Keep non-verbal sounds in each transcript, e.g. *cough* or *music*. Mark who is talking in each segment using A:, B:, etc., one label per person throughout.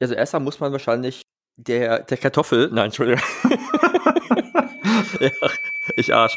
A: Also erstmal muss man wahrscheinlich der, der Kartoffel. Nein, Entschuldigung. *laughs* *laughs* ja, ich Arsch.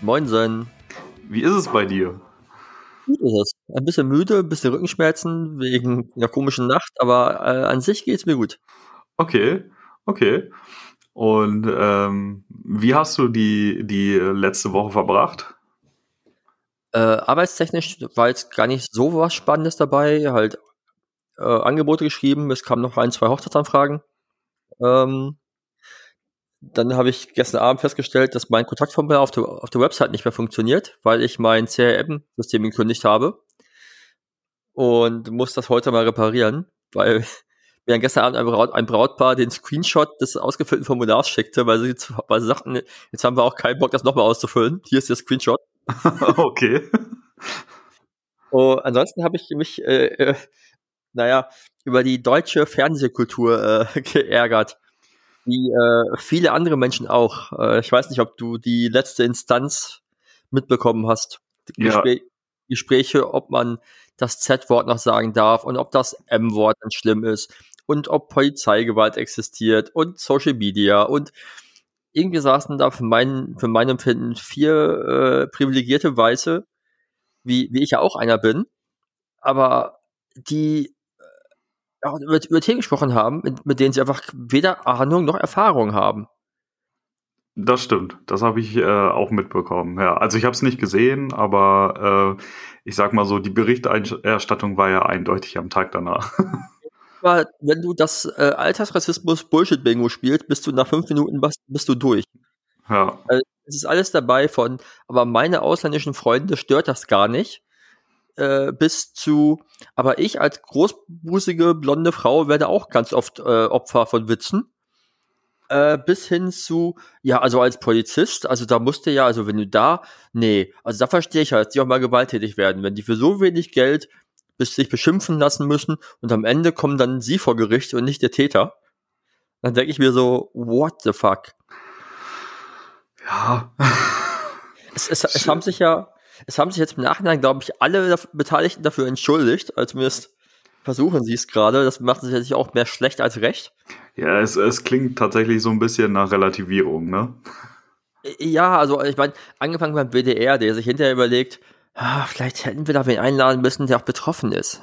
A: Moinsen.
B: Wie ist es bei dir?
A: Gut ist es. Ein bisschen müde, ein bisschen Rückenschmerzen wegen einer komischen Nacht, aber äh, an sich geht es mir gut.
B: Okay, okay. Und ähm, wie hast du die, die letzte Woche verbracht?
A: Äh, arbeitstechnisch war jetzt gar nicht so was Spannendes dabei. Halt äh, Angebote geschrieben, es kamen noch ein, zwei Hochzeitsanfragen. Ähm, dann habe ich gestern Abend festgestellt, dass mein Kontaktformular auf der, auf der Website nicht mehr funktioniert, weil ich mein CRM-System gekündigt habe. Und muss das heute mal reparieren, weil *laughs* mir dann gestern Abend ein, Braut, ein Brautpaar den Screenshot des ausgefüllten Formulars schickte, weil sie, weil sie sagten, jetzt haben wir auch keinen Bock, das nochmal auszufüllen. Hier ist der Screenshot. *laughs*
B: okay.
A: Oh, ansonsten habe ich mich, äh, äh, naja, über die deutsche Fernsehkultur äh, *laughs* geärgert wie äh, viele andere Menschen auch. Äh, ich weiß nicht, ob du die letzte Instanz mitbekommen hast. Gespr ja. Gespräche, ob man das Z-Wort noch sagen darf und ob das M-Wort dann schlimm ist und ob Polizeigewalt existiert und Social Media und irgendwie saßen da für mein, für mein Empfinden vier äh, privilegierte Weiße, wie, wie ich ja auch einer bin, aber die auch über, über Themen gesprochen haben, mit, mit, denen sie einfach weder Ahnung noch Erfahrung haben.
B: Das stimmt, das habe ich äh, auch mitbekommen. Ja, also ich habe es nicht gesehen, aber äh, ich sag mal so, die Berichterstattung war ja eindeutig am Tag danach. *laughs*
A: Aber wenn du das äh, Alltagsrassismus-Bullshit-Bingo spielst, bist du nach fünf Minuten bist du durch.
B: Ja.
A: Also, es ist alles dabei von, aber meine ausländischen Freunde stört das gar nicht äh, bis zu, aber ich als großbusige blonde Frau werde auch ganz oft äh, Opfer von Witzen. Äh, bis hin zu, ja, also als Polizist, also da musste ja, also wenn du da, nee, also da verstehe ich halt, dass die auch mal gewalttätig werden, wenn die für so wenig Geld bis sich beschimpfen lassen müssen und am Ende kommen dann sie vor Gericht und nicht der Täter. Dann denke ich mir so, what the fuck?
B: Ja.
A: Es, es, es haben sich ja, es haben sich jetzt im Nachhinein, glaube ich, alle Beteiligten dafür entschuldigt, als zumindest versuchen sie es gerade. Das macht sich natürlich auch mehr schlecht als recht.
B: Ja, es, es klingt tatsächlich so ein bisschen nach Relativierung, ne?
A: Ja, also ich meine, angefangen beim WDR, der sich hinterher überlegt, ah, vielleicht hätten wir da wen einladen müssen, der auch betroffen ist.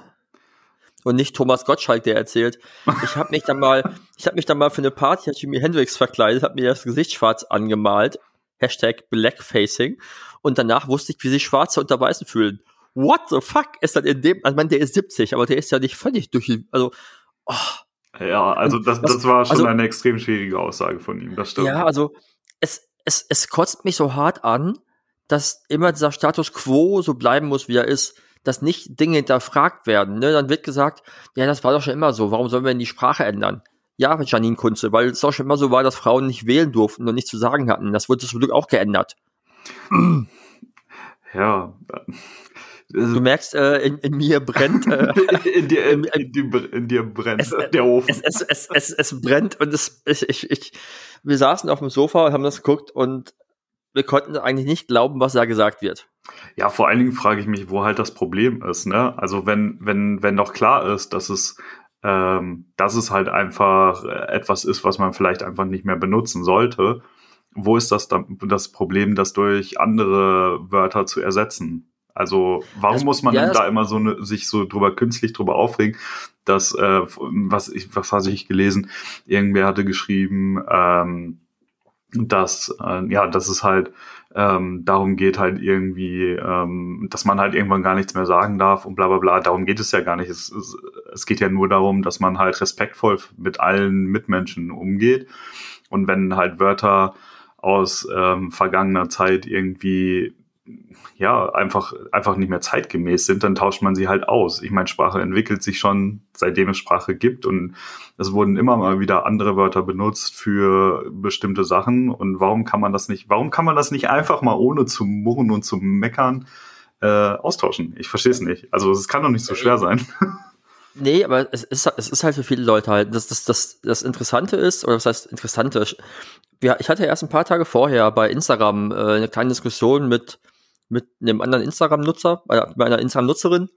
A: Und nicht Thomas Gottschalk, der erzählt, ich habe mich dann mal, ich habe mich dann mal für eine Party als Jimi Hendrix verkleidet, habe mir das Gesicht schwarz angemalt, Hashtag Blackfacing und danach wusste ich, wie sich Schwarze unter Weißen fühlen. What the fuck ist dann in dem, also man, der ist 70, aber der ist ja nicht völlig durch, also,
B: oh. Ja, also das, das, das war schon also, eine extrem schwierige Aussage von ihm, das stimmt.
A: Ja, also es, es, es kotzt mich so hart an, dass immer dieser Status quo so bleiben muss, wie er ist, dass nicht Dinge hinterfragt werden. Ne? Dann wird gesagt, ja, das war doch schon immer so, warum sollen wir denn die Sprache ändern? Ja, Janine Kunze, weil es auch schon immer so war, dass Frauen nicht wählen durften und nichts zu sagen hatten. Das wurde zum Glück auch geändert. *clears throat*
B: Ja.
A: Du merkst, äh, in, in, mir brennt. Äh, *laughs*
B: in, dir, in, in, dir brennt es, der Ofen.
A: Es, es, es, es, brennt und es, ich, ich, wir saßen auf dem Sofa und haben das geguckt und wir konnten eigentlich nicht glauben, was da gesagt wird.
B: Ja, vor allen Dingen frage ich mich, wo halt das Problem ist. Ne? Also wenn, wenn, wenn doch klar ist, dass es, ähm, dass es halt einfach etwas ist, was man vielleicht einfach nicht mehr benutzen sollte, wo ist das dann das Problem, das durch andere Wörter zu ersetzen? Also warum das, muss man ja, da immer so ne, sich so drüber künstlich drüber aufregen, dass äh, was ich was hatte ich gelesen? Irgendwer hatte geschrieben, ähm, dass, äh, ja, dass es halt ähm, darum geht halt irgendwie, ähm, dass man halt irgendwann gar nichts mehr sagen darf und bla bla bla. Darum geht es ja gar nicht. Es, es, es geht ja nur darum, dass man halt respektvoll mit allen Mitmenschen umgeht. Und wenn halt Wörter aus ähm, vergangener Zeit irgendwie ja, einfach, einfach nicht mehr zeitgemäß sind, dann tauscht man sie halt aus. Ich meine, Sprache entwickelt sich schon, seitdem es Sprache gibt und es wurden immer mal wieder andere Wörter benutzt für bestimmte Sachen. Und warum kann man das nicht, warum kann man das nicht einfach mal ohne zu murren und zu meckern äh, austauschen? Ich verstehe es nicht. Also es kann doch nicht so schwer sein. *laughs*
A: Nee, aber es ist, es ist halt für viele Leute halt, das, das, das, das Interessante ist, oder was heißt Interessante? Ich hatte erst ein paar Tage vorher bei Instagram äh, eine kleine Diskussion mit mit einem anderen Instagram-Nutzer, äh, bei einer Instagram-Nutzerin,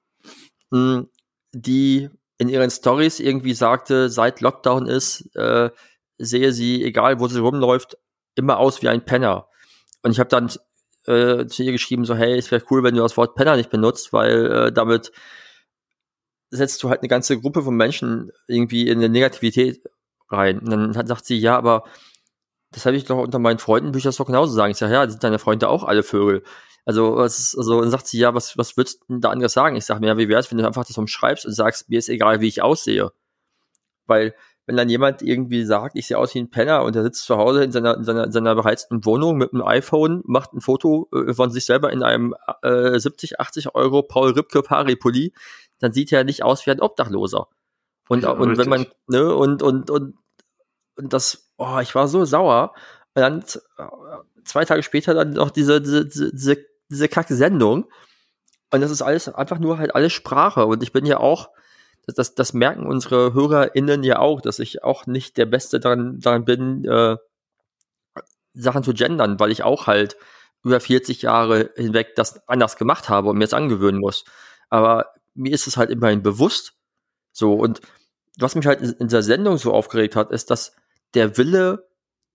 A: hm, die in ihren Stories irgendwie sagte, seit Lockdown ist, äh, sehe sie, egal wo sie rumläuft, immer aus wie ein Penner. Und ich habe dann äh, zu ihr geschrieben, so, hey, es wäre cool, wenn du das Wort Penner nicht benutzt, weil äh, damit setzt du halt eine ganze Gruppe von Menschen irgendwie in eine Negativität rein. Und dann hat, sagt sie, ja, aber das habe ich doch unter meinen Freunden, würde ich das doch genauso sagen. Ich sage, ja, sind deine Freunde auch alle Vögel. Also, was, also dann sagt sie, ja, was, was würdest du da anderes sagen? Ich sage mir, ja, wie wär's, wenn du einfach das umschreibst und sagst, mir ist egal, wie ich aussehe. Weil, wenn dann jemand irgendwie sagt, ich sehe aus wie ein Penner und er sitzt zu Hause in seiner, in seiner, in seiner beheizten Wohnung mit einem iPhone, macht ein Foto äh, von sich selber in einem äh, 70, 80 Euro Paul Ripke Pari Pulli, dann sieht er nicht aus wie ein Obdachloser. Und, ja, und wenn man, ne, und, und, und, und das, oh, ich war so sauer. Und dann äh, zwei Tage später dann noch diese, diese, diese diese kacke Sendung. Und das ist alles einfach nur halt alles Sprache. Und ich bin ja auch, das, das, merken unsere HörerInnen ja auch, dass ich auch nicht der Beste daran, daran bin, äh, Sachen zu gendern, weil ich auch halt über 40 Jahre hinweg das anders gemacht habe und mir jetzt angewöhnen muss. Aber mir ist es halt immerhin bewusst. So, und was mich halt in der Sendung so aufgeregt hat, ist, dass der Wille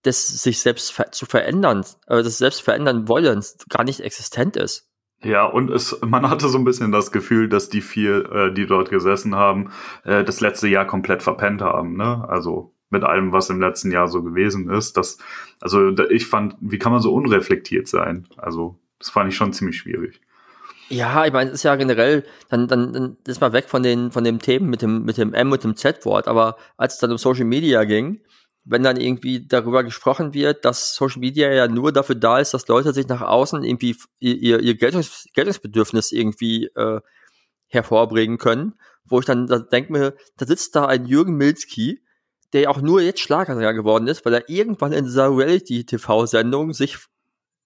A: des sich selbst zu verändern, äh, des selbst verändern Wollens gar nicht existent ist.
B: Ja, und es, man hatte so ein bisschen das Gefühl, dass die vier, äh, die dort gesessen haben, äh, das letzte Jahr komplett verpennt haben, ne? Also mit allem, was im letzten Jahr so gewesen ist. Das, also ich fand, wie kann man so unreflektiert sein? Also, das fand ich schon ziemlich schwierig.
A: Ja, ich meine, es ist ja generell, dann, dann, dann ist man weg von den, von den Themen mit dem, mit dem M und dem Z-Wort, aber als es dann um Social Media ging, wenn dann irgendwie darüber gesprochen wird, dass Social Media ja nur dafür da ist, dass Leute sich nach außen irgendwie ihr, ihr Geltungs Geltungsbedürfnis irgendwie äh, hervorbringen können, wo ich dann da denke mir, da sitzt da ein Jürgen Milzki, der ja auch nur jetzt Schlagersänger geworden ist, weil er irgendwann in dieser Reality-TV-Sendung sich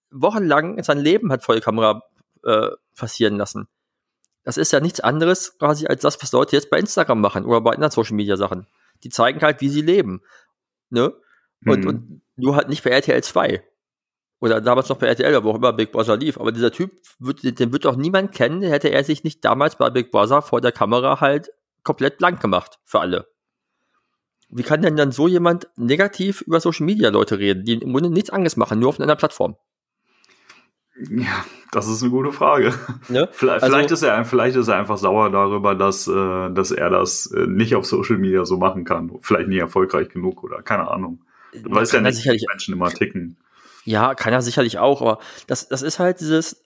A: wochenlang sein Leben hat vor die Kamera äh, passieren lassen. Das ist ja nichts anderes quasi als das, was Leute jetzt bei Instagram machen oder bei anderen Social-Media-Sachen. Die zeigen halt, wie sie leben ne? Und, mhm. und nur halt nicht bei RTL 2. Oder damals noch bei RTL, wo auch immer Big Brother lief. Aber dieser Typ, wird, den wird doch niemand kennen, hätte er sich nicht damals bei Big Brother vor der Kamera halt komplett blank gemacht für alle. Wie kann denn dann so jemand negativ über Social Media Leute reden, die im Grunde nichts anderes machen, nur auf einer Plattform?
B: Ja, das ist eine gute Frage. Ne? *laughs* Vielleicht, also, vielleicht, ist er, vielleicht ist er einfach sauer darüber, dass, äh, dass er das äh, nicht auf Social Media so machen kann. Vielleicht nie erfolgreich genug oder keine Ahnung. Du weißt ja nicht, wie Menschen immer ticken.
A: Ja, kann er sicherlich auch, aber das, das ist halt dieses,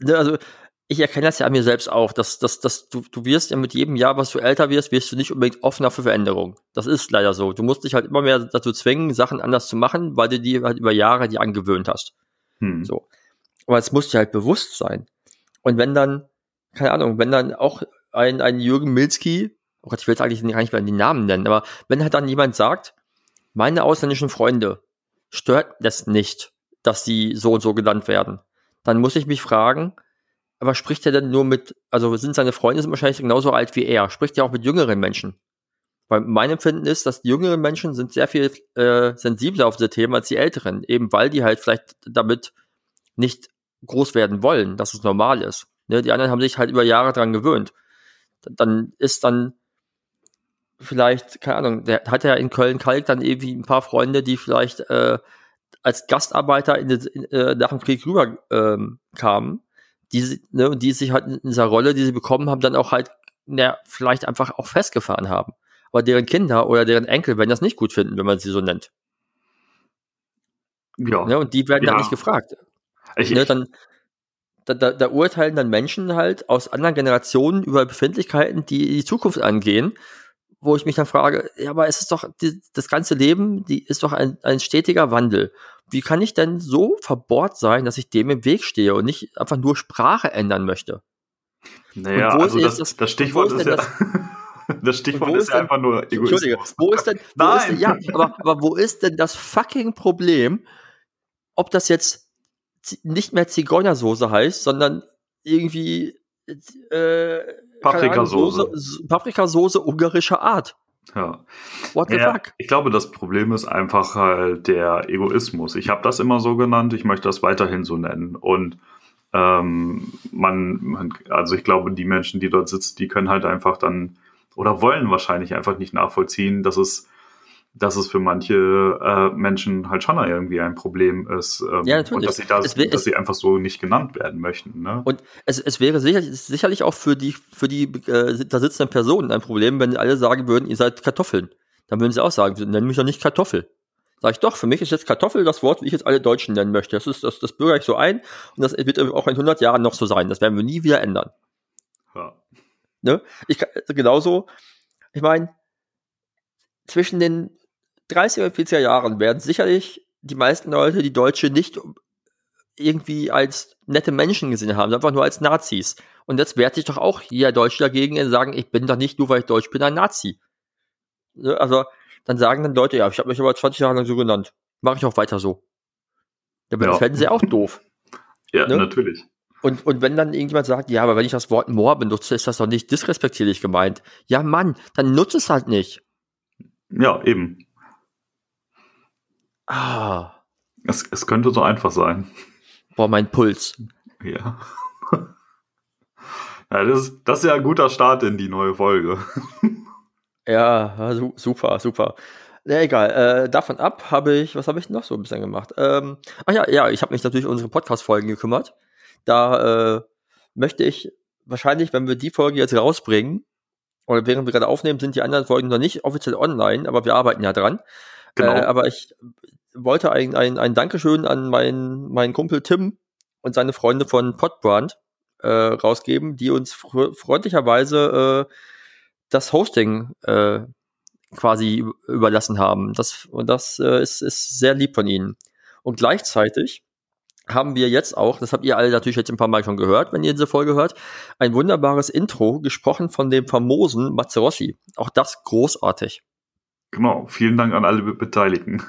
A: ne, also ich erkenne das ja an mir selbst auch, dass, dass, dass du, du wirst ja mit jedem Jahr, was du älter wirst, wirst du nicht unbedingt offener für Veränderung. Das ist leider so. Du musst dich halt immer mehr dazu zwingen, Sachen anders zu machen, weil du die halt über Jahre die angewöhnt hast. Hm. So. Aber es muss dir halt bewusst sein. Und wenn dann, keine Ahnung, wenn dann auch ein, ein Jürgen Milski, oh Gott, ich will jetzt eigentlich gar nicht mehr die Namen nennen, aber wenn halt dann jemand sagt, meine ausländischen Freunde stört das nicht, dass sie so und so genannt werden, dann muss ich mich fragen, aber spricht er denn nur mit, also sind seine Freunde sind wahrscheinlich genauso alt wie er, spricht er auch mit jüngeren Menschen? Weil mein Empfinden ist, dass die jüngeren Menschen sind sehr viel äh, sensibler auf diese Themen als die älteren, eben weil die halt vielleicht damit nicht groß werden wollen, dass es normal ist. Ne? Die anderen haben sich halt über Jahre dran gewöhnt. Dann ist dann vielleicht, keine Ahnung, der hat ja in Köln-Kalk dann irgendwie ein paar Freunde, die vielleicht äh, als Gastarbeiter in, in, äh, nach dem Krieg rüber ähm, kamen, die, ne, die sich halt in dieser Rolle, die sie bekommen haben, dann auch halt na, vielleicht einfach auch festgefahren haben. Aber deren Kinder oder deren Enkel werden das nicht gut finden, wenn man sie so nennt. Ja. Ne, und die werden ja. dann nicht gefragt. Ich, ne, dann, da, da, da urteilen dann Menschen halt aus anderen Generationen über Befindlichkeiten, die die Zukunft angehen, wo ich mich dann frage, ja, aber es ist doch, die, das ganze Leben, die ist doch ein, ein stetiger Wandel. Wie kann ich denn so verbohrt sein, dass ich dem im Weg stehe und nicht einfach nur Sprache ändern möchte?
B: Naja, also das, das, das, Stichwort ist, ist ja. Das, *laughs* das Stichwort ist ja einfach nur
A: Egoismus. Entschuldige, wo ist denn, wo Nein. Ist denn, ja, aber, aber wo ist denn das fucking Problem, ob das jetzt nicht mehr Zigeunersoße heißt, sondern irgendwie äh,
B: Paprikasoße.
A: Paprikasoße ungarischer Art.
B: Ja. What the ja, fuck? Ich glaube, das Problem ist einfach halt der Egoismus. Ich habe das immer so genannt, ich möchte das weiterhin so nennen. Und ähm, man, man, also ich glaube, die Menschen, die dort sitzen, die können halt einfach dann oder wollen wahrscheinlich einfach nicht nachvollziehen, dass es dass es für manche äh, Menschen halt schon irgendwie ein Problem ist ähm, ja, natürlich. und dass sie, das, wär, dass sie einfach so nicht genannt werden möchten. Ne?
A: Und es, es wäre sicherlich, sicherlich auch für die, für die äh, da sitzenden Personen ein Problem, wenn alle sagen würden, ihr seid Kartoffeln. Dann würden sie auch sagen, nennen mich doch nicht Kartoffel. Sag ich doch, für mich ist jetzt Kartoffel das Wort, wie ich jetzt alle Deutschen nennen möchte. Das ist das, das bürger ich so ein und das wird auch in 100 Jahren noch so sein. Das werden wir nie wieder ändern. Ja. Ne? Ich genauso. Ich meine, zwischen den 30er und 40er Jahren werden sicherlich die meisten Leute die Deutsche nicht irgendwie als nette Menschen gesehen haben, einfach nur als Nazis. Und jetzt wehrt sich doch auch jeder Deutsche dagegen und sagen, ich bin doch nicht nur, weil ich Deutsch bin, ein Nazi. Ne, also, dann sagen dann Leute, ja, ich habe mich aber 20 Jahre lang so genannt. Mache ich auch weiter so. Dann ja. fänden sie auch doof.
B: Ja, ne? natürlich.
A: Und, und wenn dann irgendjemand sagt, ja, aber wenn ich das Wort Moor benutze, ist das doch nicht disrespektierlich gemeint. Ja, Mann, dann nutze es halt nicht.
B: Ja, eben.
A: Ah.
B: Es, es könnte so einfach sein.
A: Boah, mein Puls.
B: Ja. *laughs* ja das, ist, das ist ja ein guter Start in die neue Folge.
A: ja, super, super. Ja, egal. Äh, davon ab habe ich, was habe ich noch so ein bisschen gemacht? Ähm, ach ja, ja, ich habe mich natürlich um unsere Podcast-Folgen gekümmert. Da äh, möchte ich wahrscheinlich, wenn wir die Folge jetzt rausbringen, oder während wir gerade aufnehmen, sind die anderen Folgen noch nicht offiziell online, aber wir arbeiten ja dran. Genau. Äh, aber ich wollte ein, ein, ein Dankeschön an meinen, meinen Kumpel Tim und seine Freunde von Podbrand äh, rausgeben, die uns fr freundlicherweise äh, das Hosting äh, quasi überlassen haben. Das, und das äh, ist, ist sehr lieb von ihnen. Und gleichzeitig haben wir jetzt auch, das habt ihr alle natürlich jetzt ein paar Mal schon gehört, wenn ihr diese Folge hört, ein wunderbares Intro gesprochen von dem famosen Matze Rossi. Auch das großartig.
B: Genau, vielen Dank an alle Beteiligten.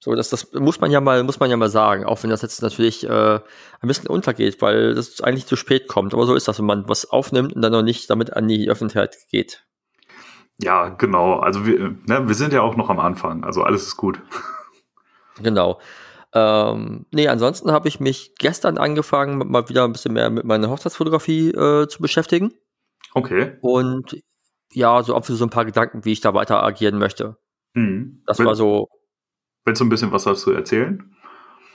A: So, das, das muss man ja mal, muss man ja mal sagen, auch wenn das jetzt natürlich äh, ein bisschen untergeht, weil das eigentlich zu spät kommt. Aber so ist das, wenn man was aufnimmt und dann noch nicht damit an die Öffentlichkeit geht.
B: Ja, genau. Also wir, ne, wir sind ja auch noch am Anfang, also alles ist gut.
A: Genau. Ähm, nee, ansonsten habe ich mich gestern angefangen, mal wieder ein bisschen mehr mit meiner Hochzeitsfotografie äh, zu beschäftigen.
B: Okay.
A: Und ja, so für so ein paar Gedanken, wie ich da weiter agieren möchte. Mhm. Das Will, war so.
B: Willst du ein bisschen was dazu erzählen?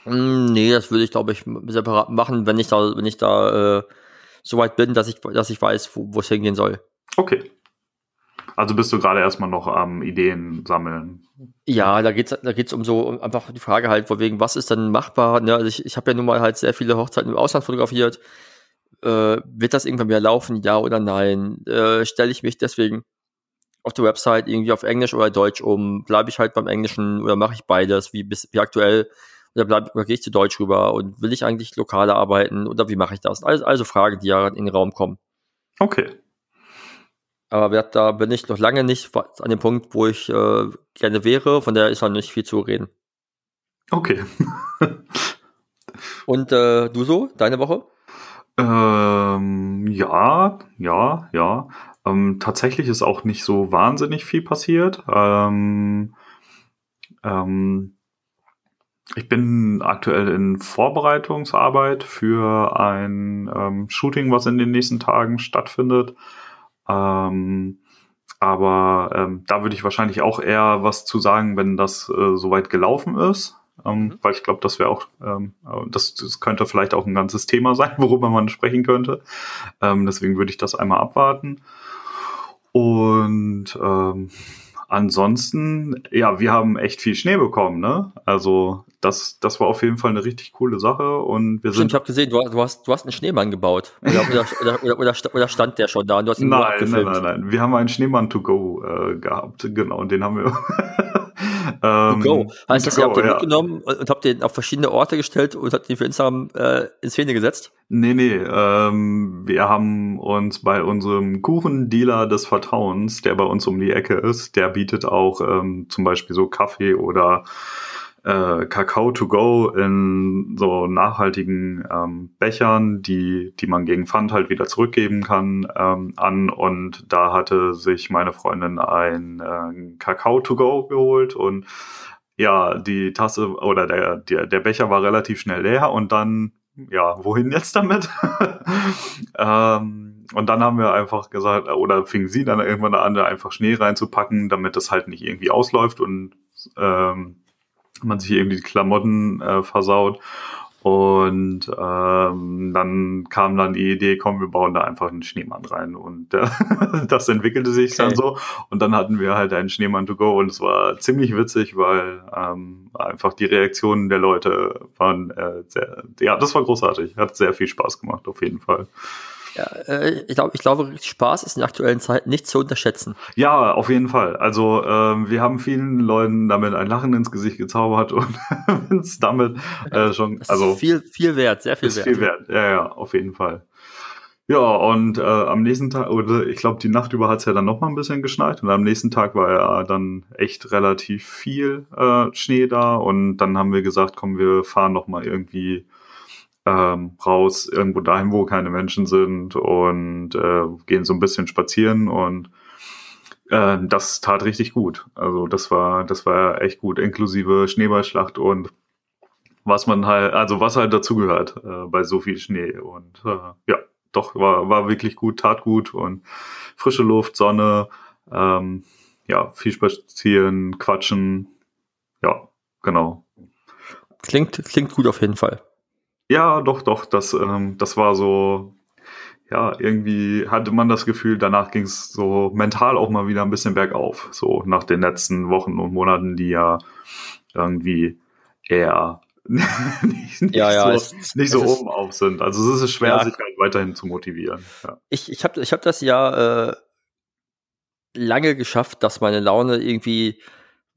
A: Mm, nee, das würde ich, glaube ich, separat machen, wenn ich da, wenn ich da äh, so weit bin, dass ich, dass ich weiß, wo es hingehen soll.
B: Okay. Also bist du gerade erstmal noch am Ideen sammeln.
A: Ja, da geht's, da geht's um so um einfach die Frage halt, wegen, was ist denn machbar? Ne? Also ich, ich habe ja nun mal halt sehr viele Hochzeiten im Ausland fotografiert äh, wird das irgendwann wieder laufen, ja oder nein? Äh, Stelle ich mich deswegen auf der Website irgendwie auf Englisch oder Deutsch um? Bleibe ich halt beim Englischen oder mache ich beides, wie, bis, wie aktuell? Oder, bleib, oder gehe ich zu Deutsch rüber und will ich eigentlich lokale arbeiten oder wie mache ich das? Also, also Fragen, die ja in den Raum kommen.
B: Okay.
A: Aber da bin ich noch lange nicht an dem Punkt, wo ich äh, gerne wäre, von daher ist noch nicht viel zu reden.
B: Okay. *laughs*
A: und äh, du so, deine Woche?
B: Ähm, ja, ja, ja. Ähm, tatsächlich ist auch nicht so wahnsinnig viel passiert. Ähm, ähm, ich bin aktuell in Vorbereitungsarbeit für ein ähm, Shooting, was in den nächsten Tagen stattfindet. Ähm, aber da würde ich wahrscheinlich auch eher was zu sagen, wenn das äh, soweit gelaufen ist ähm, mhm. weil ich glaube, das wäre auch, ähm, das, das könnte vielleicht auch ein ganzes Thema *laughs* sein, worüber man sprechen könnte. Ähm, deswegen würde ich das einmal abwarten. Und ähm, ansonsten, ja, wir haben echt viel Schnee bekommen, ne? Also das, das war auf jeden Fall eine richtig coole Sache und wir
A: Stimmt,
B: sind.
A: ich habe gesehen, du, du, hast, du hast einen Schneemann gebaut. Oder, *laughs* oder, oder, oder, oder, sta- oder stand der schon da und du hast ihn
B: Nein, nein,
A: abgefilmt?
B: nein, nein. Wir haben einen Schneemann to go äh, gehabt, genau, und den haben wir. *laughs*
A: To
B: ähm,
A: go. Heißt
B: to
A: das, ihr habt den
B: ja.
A: mitgenommen und, und habt den auf verschiedene Orte gestellt und habt den für Instagram äh, in Szene gesetzt?
B: Nee, nee, ähm, wir haben uns bei unserem Kuchendealer des Vertrauens, der bei uns um die Ecke ist, der bietet auch ähm, zum Beispiel so Kaffee oder äh, Kakao to go in so nachhaltigen ähm, Bechern, die, die man gegen Pfand halt wieder zurückgeben kann, ähm, an. Und da hatte sich meine Freundin ein äh, Kakao to go geholt und ja, die Tasse oder der, der, der Becher war relativ schnell leer und dann, ja, wohin jetzt damit? *laughs* ähm, und dann haben wir einfach gesagt, oder fing sie dann irgendwann an, da einfach Schnee reinzupacken, damit das halt nicht irgendwie ausläuft und ähm, man sich irgendwie die Klamotten äh, versaut. Und ähm, dann kam dann die Idee, komm, wir bauen da einfach einen Schneemann rein. Und äh, *laughs* das entwickelte sich dann
A: Okay.
B: so. Und dann hatten wir halt einen Schneemann to go. Und es war ziemlich witzig, weil ähm, einfach die Reaktionen der Leute waren äh, sehr, ja, das war großartig. Hat sehr viel Spaß gemacht, auf jeden Fall.
A: Ja, äh, ich glaube, ich glaube, Spaß ist in der aktuellen Zeit nicht zu unterschätzen.
B: Ja, auf jeden Fall. Also ähm, wir haben vielen Leuten damit ein Lachen ins Gesicht gezaubert und *laughs* uns damit äh, schon, also
A: viel, viel wert, sehr viel
B: ist
A: wert.
B: viel wert. Ja, ja, auf jeden Fall. Ja, und äh, am nächsten Tag, oder ich glaube, die Nacht über hat es ja dann noch mal ein bisschen geschneit und am nächsten Tag war ja dann echt relativ viel äh, Schnee da und dann haben wir gesagt, komm, wir fahren noch mal irgendwie ähm, raus, irgendwo dahin, wo keine Menschen sind und äh, gehen so ein bisschen spazieren und äh, das tat richtig gut. Also das war, das war echt gut, inklusive Schneeballschlacht und was man halt, also was halt dazugehört äh, bei so viel Schnee. Und äh, ja, doch, war, war wirklich gut, tat gut und frische Luft, Sonne, ähm, ja, viel spazieren, quatschen. Ja, genau.
A: Klingt, klingt gut auf jeden Fall.
B: Ja, doch, doch, das, ähm, das war so, ja, irgendwie hatte man das Gefühl, danach ging es so mental auch mal wieder ein bisschen bergauf. So nach den letzten Wochen und Monaten, die ja irgendwie eher *laughs* nicht, nicht
A: Ja, ja,
B: so,
A: es-
B: nicht so oben auf sind. Also es ist schwer,
A: Ja.
B: sich halt weiterhin zu motivieren.
A: Ich, ich habe ich hab das ja äh, lange geschafft, dass meine Laune irgendwie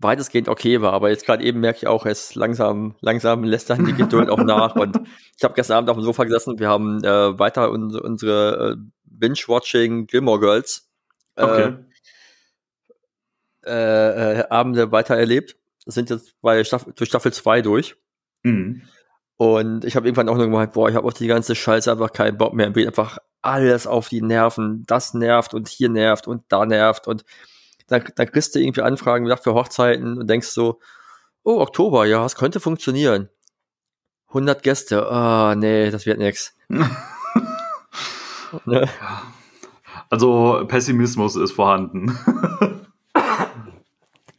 A: weitestgehend okay war. Aber jetzt gerade eben merke ich auch, es langsam, langsam lässt dann die Geduld auch nach. Und ich habe gestern Abend auf dem Sofa gesessen. Wir haben äh, weiter unsere, unsere äh, Binge-Watching Gilmore Girls äh,
B: Okay.
A: äh, äh, Abende weiter erlebt. Sind jetzt bei Staffel, durch Staffel 2 durch.
B: Mhm.
A: Und ich habe irgendwann auch nur gemeint, boah, ich habe auf die ganze Scheiße einfach keinen Bock mehr. Mir einfach alles auf die Nerven. Das nervt und hier nervt und da nervt. Und dann, dann kriegst du irgendwie Anfragen wie gesagt, für Hochzeiten und denkst so, oh, Oktober, ja, es könnte funktionieren. 100 Gäste, ah, nee, das wird nix. *laughs* Ne?
B: Also Pessimismus ist vorhanden. *coughs*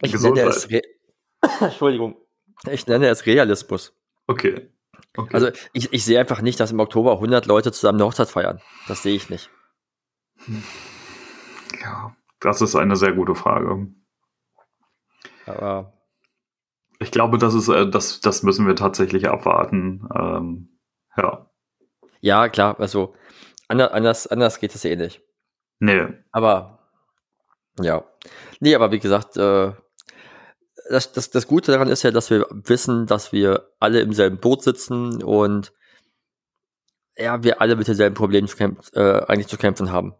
A: Ich
B: Gesundheit.
A: nenne es Re *coughs* Entschuldigung. Ich nenne es Realismus.
B: Okay. okay.
A: Also ich, ich sehe einfach nicht, dass im Oktober 100 Leute zusammen eine Hochzeit feiern. Das sehe ich nicht.
B: ja, das ist eine sehr gute Frage.
A: Aber
B: Ich glaube, das ist, äh, das, das müssen wir tatsächlich abwarten. Ähm, ja.
A: ja, klar, also anders, anders, geht es eh nicht.
B: Nee.
A: Aber ja. Nee, aber wie gesagt, äh, das, das, das Gute daran ist ja, dass wir wissen, dass wir alle im selben Boot sitzen und ja, wir alle mit denselben Problemen zu kämpf, äh, eigentlich zu kämpfen haben.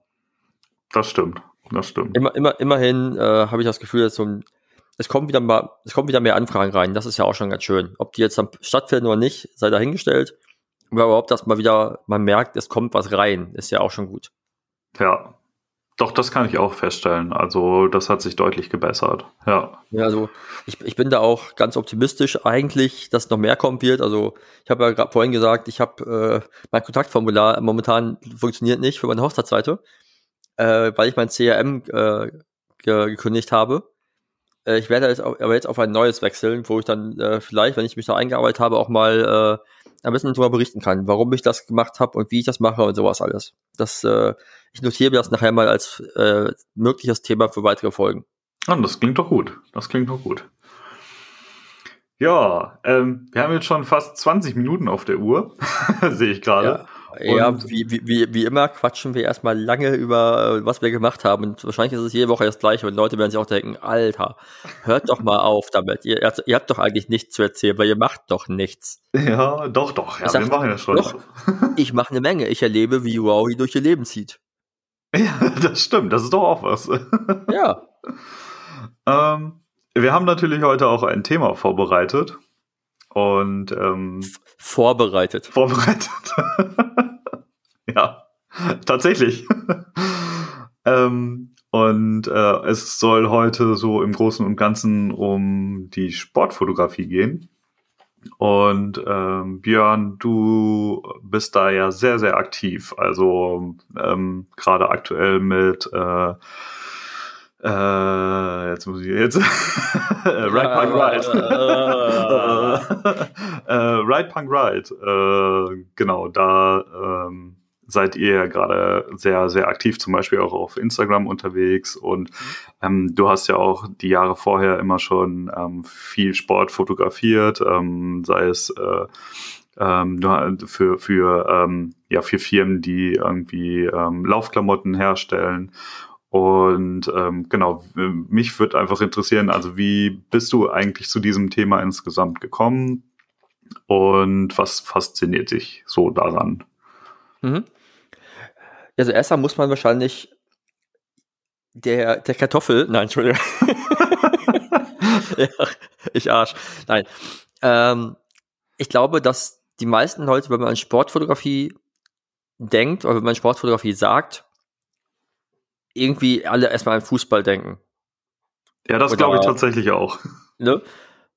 B: Das stimmt. Das stimmt.
A: Immer, immer, immerhin äh, habe ich das Gefühl, dass so ein, es kommt wieder mal, es kommen wieder mehr Anfragen rein. Das ist ja auch schon ganz schön. Ob die jetzt dann stattfinden oder nicht, sei dahingestellt. Aber überhaupt, dass man wieder, man merkt, es kommt was rein, ist ja auch schon gut.
B: Ja. Doch, das kann ich auch feststellen. Also, das hat sich deutlich gebessert. Ja.
A: Ja, also ich, ich bin da auch ganz optimistisch eigentlich, dass noch mehr kommen wird. Also ich habe ja gerade vorhin gesagt, ich habe äh, mein Kontaktformular momentan funktioniert nicht für meine Hochzeitsseite, äh, weil ich mein CRM äh, ge gekündigt habe. Äh, ich werde jetzt au- aber jetzt auf ein neues wechseln, wo ich dann äh, vielleicht, wenn ich mich da eingearbeitet habe, auch mal äh, ein bisschen darüber berichten kann, warum ich das gemacht habe und wie ich das mache und sowas alles. Das, äh, ich notiere mir das nachher mal als äh, mögliches Thema für weitere Folgen.
B: Ah, das klingt doch gut. Das klingt doch gut. Ja, ähm, wir haben jetzt schon fast 20 Minuten auf der Uhr, *laughs* sehe ich gerade.
A: Ja, ja wie, wie, wie immer quatschen wir erstmal lange über, äh, was wir gemacht haben. Und wahrscheinlich ist es jede Woche das gleiche. Und Leute werden sich auch denken, Alter, hört doch mal auf damit. Ihr, ihr habt doch eigentlich nichts zu erzählen, weil ihr macht doch nichts.
B: Ja, doch, doch. Ja,
A: Ich sag,
B: wir machen ja schon.
A: doch. Ich mache eine Menge. Ich erlebe, wie Wowie durch ihr Leben zieht. *laughs*
B: Ja, das stimmt. Das ist doch auch was. *laughs*
A: Ja.
B: ähm, wir haben natürlich heute auch ein Thema vorbereitet. Und ähm,
A: Vorbereitet.
B: vorbereitet. *laughs* ja, tatsächlich. *laughs* ähm, und äh, es soll heute so im Großen und Ganzen um die Sportfotografie gehen. Und ähm, Björn, du bist da ja sehr, sehr aktiv. Also ähm, gerade aktuell mit äh, äh, jetzt muss ich jetzt *laughs* Right Punk Ride. *laughs* äh, right Punk Ride. Äh, genau, da ähm, seid ihr ja gerade sehr, sehr aktiv, zum Beispiel auch auf Instagram unterwegs. Und ähm, du hast ja auch die Jahre vorher immer schon ähm, viel Sport fotografiert, ähm, sei es äh, ähm, für, für, ähm, ja, für Firmen, die irgendwie Laufklamotten herstellen. Und ähm, genau, mich würde einfach interessieren, also wie bist du eigentlich zu diesem Thema insgesamt gekommen und was fasziniert dich so daran?
A: Mhm. Also erstmal muss man wahrscheinlich der, der Kartoffel, nein, Entschuldigung. *laughs* ja, ich Arsch. Nein. Ähm, ich glaube, dass die meisten Leute, wenn man an Sportfotografie denkt oder wenn man Sportfotografie sagt, irgendwie alle erstmal an Fußball denken.
B: Ja, das glaube ich tatsächlich auch. *laughs*
A: Ne?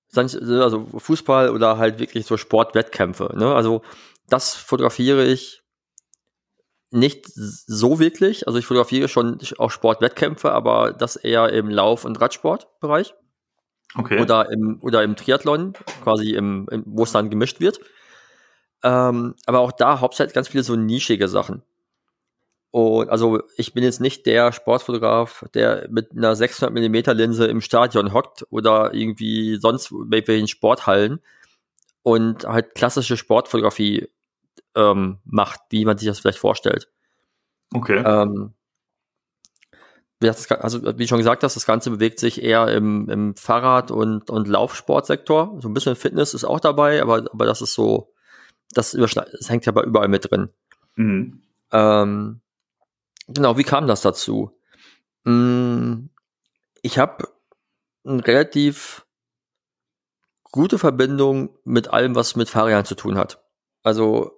A: Sonst, Also Fußball oder halt wirklich so Sportwettkämpfe. Ne? Also das fotografiere ich nicht so wirklich. Also ich fotografiere schon auch Sportwettkämpfe, aber das eher im Lauf- und Radsportbereich
B: Okay.
A: oder im, oder im Triathlon, quasi im, im wo es dann gemischt wird. Ähm, aber auch da hauptsächlich ganz viele so nischige Sachen. Und also ich bin jetzt nicht der Sportfotograf, der mit einer 600 mm Linse im Stadion hockt oder irgendwie sonst bei welchen Sporthallen und halt klassische Sportfotografie ähm, macht, wie man sich das vielleicht vorstellt.
B: okay.
A: Ähm, wie, das, also, wie du schon gesagt hast, das Ganze bewegt sich eher im, im Fahrrad- und, und Laufsportsektor. So ein bisschen Fitness ist auch dabei, aber, aber das ist so, das, das hängt ja aber überall mit drin.
B: Mhm.
A: Ähm, genau, wie kam das dazu? Mm, Ich habe eine relativ gute Verbindung mit allem, was mit Fahrrädern zu tun hat. Also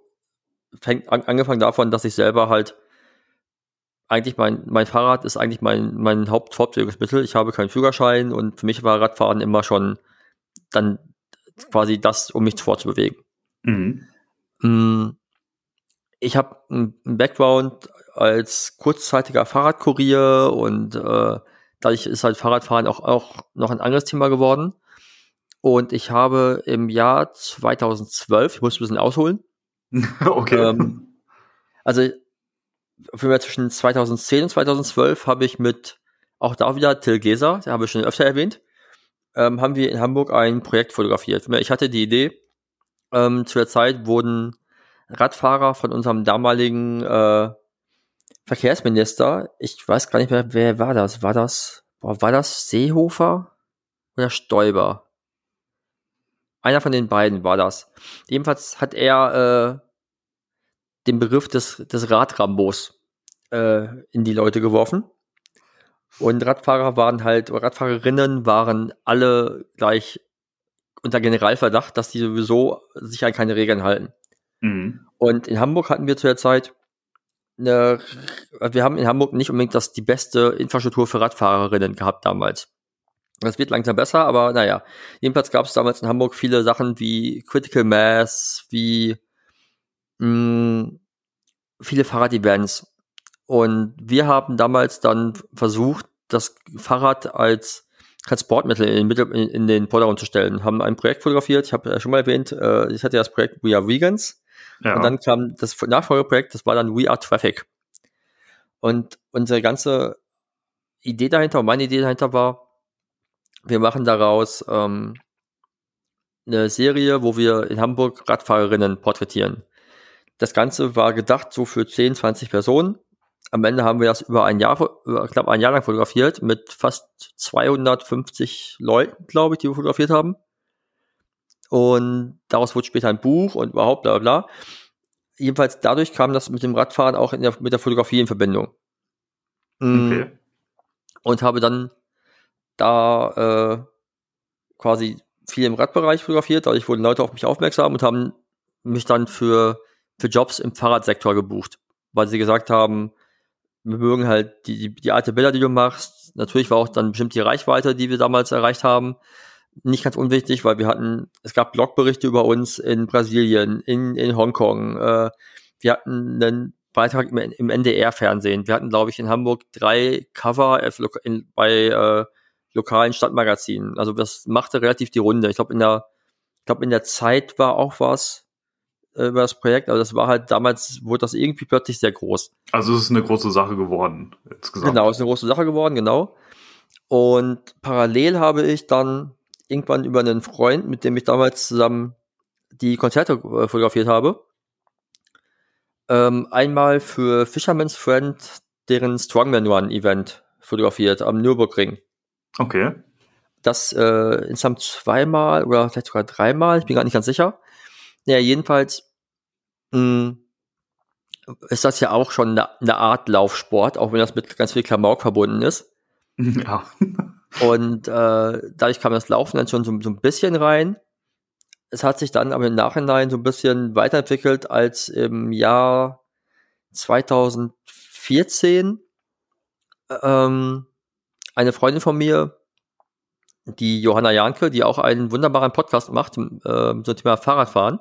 A: fängt an, angefangen davon, dass ich selber halt eigentlich mein, mein Fahrrad ist eigentlich mein, mein Hauptfortbewegungsmittel. Ich habe keinen Führerschein und für mich war Radfahren immer schon dann quasi das, um mich fortzubewegen.
B: Mhm.
A: Ich habe einen Background als kurzzeitiger Fahrradkurier und äh, dadurch ist halt Fahrradfahren auch, auch noch ein anderes Thema geworden. Und ich habe im Jahr 2012, ich muss ein bisschen ausholen, *laughs*
B: okay.
A: ähm, also zwischen 2010 und 2012 habe ich mit auch da wieder Till Geser, der habe ich schon öfter erwähnt, ähm, haben wir in Hamburg ein Projekt fotografiert. Ich hatte die Idee, ähm, zu der Zeit wurden Radfahrer von unserem damaligen äh, Verkehrsminister, ich weiß gar nicht mehr, wer war das? War das, war das Seehofer oder Stoiber? Einer von den beiden war das. Jedenfalls hat er äh, den Begriff des, des Radrambos äh, in die Leute geworfen. Und Radfahrer waren halt, Radfahrerinnen waren alle gleich unter Generalverdacht, dass die sowieso sich an keine Regeln halten.
B: Mhm.
A: Und in Hamburg hatten wir zu der Zeit eine, wir haben in Hamburg nicht unbedingt das, die beste Infrastruktur für Radfahrerinnen gehabt damals. Das wird langsam besser, aber naja. Jedenfalls gab es damals in Hamburg viele Sachen wie Critical Mass, wie mh, viele Fahrrad-Events. Und wir haben damals dann versucht, das Fahrrad als Transportmittel in, den Mittel- in, in den Vordergrund zu stellen. Haben ein Projekt fotografiert, ich habe ja schon mal erwähnt, äh, ich hatte ja das Projekt We Are Vegans.
B: Ja.
A: Und dann kam das Nachfolgeprojekt, das war dann We Are Traffic. Und unsere ganze Idee dahinter, meine Idee dahinter war, wir machen daraus ähm, eine Serie, wo wir in Hamburg Radfahrerinnen porträtieren. Das Ganze war gedacht so für 10, 20 Personen. Am Ende haben wir das über ein Jahr, knapp ein Jahr lang fotografiert mit fast 250 Leuten, glaube ich, die wir fotografiert haben. Und daraus wurde später ein Buch und überhaupt bla bla bla. Jedenfalls dadurch kam das mit dem Radfahren auch der, mit der Fotografie in Verbindung. Mm. Okay. Und habe dann da äh, quasi viel im Radbereich fotografiert, dadurch wurden Leute auf mich aufmerksam und haben mich dann für, für Jobs im Fahrradsektor gebucht, weil sie gesagt haben, wir mögen halt die, die, die alte Bilder, die du machst. Natürlich war auch dann bestimmt die Reichweite, die wir damals erreicht haben, nicht ganz unwichtig, weil wir hatten, es gab Blogberichte über uns in Brasilien, in, in Hongkong. Äh, wir hatten einen Beitrag im, im NDR-Fernsehen. Wir hatten, glaube ich, in Hamburg drei Cover in, bei äh, lokalen Stadtmagazinen. Also das machte relativ die Runde. Ich glaube, in der, ich glaube, in der Zeit war auch was äh, über das Projekt, aber das war halt damals, wurde das irgendwie plötzlich sehr groß.
B: Also es ist eine große Sache geworden,
A: insgesamt. Genau, es ist eine große Sache geworden, genau. Und parallel habe ich dann irgendwann über einen Freund, mit dem ich damals zusammen die Konzerte äh, fotografiert habe, ähm, einmal für Fisherman's Friend deren Strongman Run Event fotografiert am Nürburgring.
B: Okay.
A: Das äh, insgesamt zweimal oder vielleicht sogar dreimal, ich bin gar nicht ganz sicher. Ja, jedenfalls mh, hm, ist das ja auch schon eine, eine Art Laufsport, auch wenn das mit ganz viel Klamauk verbunden ist. *laughs*
B: Ja.
A: Und äh, dadurch kam das Laufen dann schon so, so ein bisschen rein. Es hat sich dann aber im Nachhinein so ein bisschen weiterentwickelt, als im Jahr 2014 ähm, eine Freundin von mir, die Johanna Janke, die auch einen wunderbaren Podcast macht äh, zum Thema Fahrradfahren.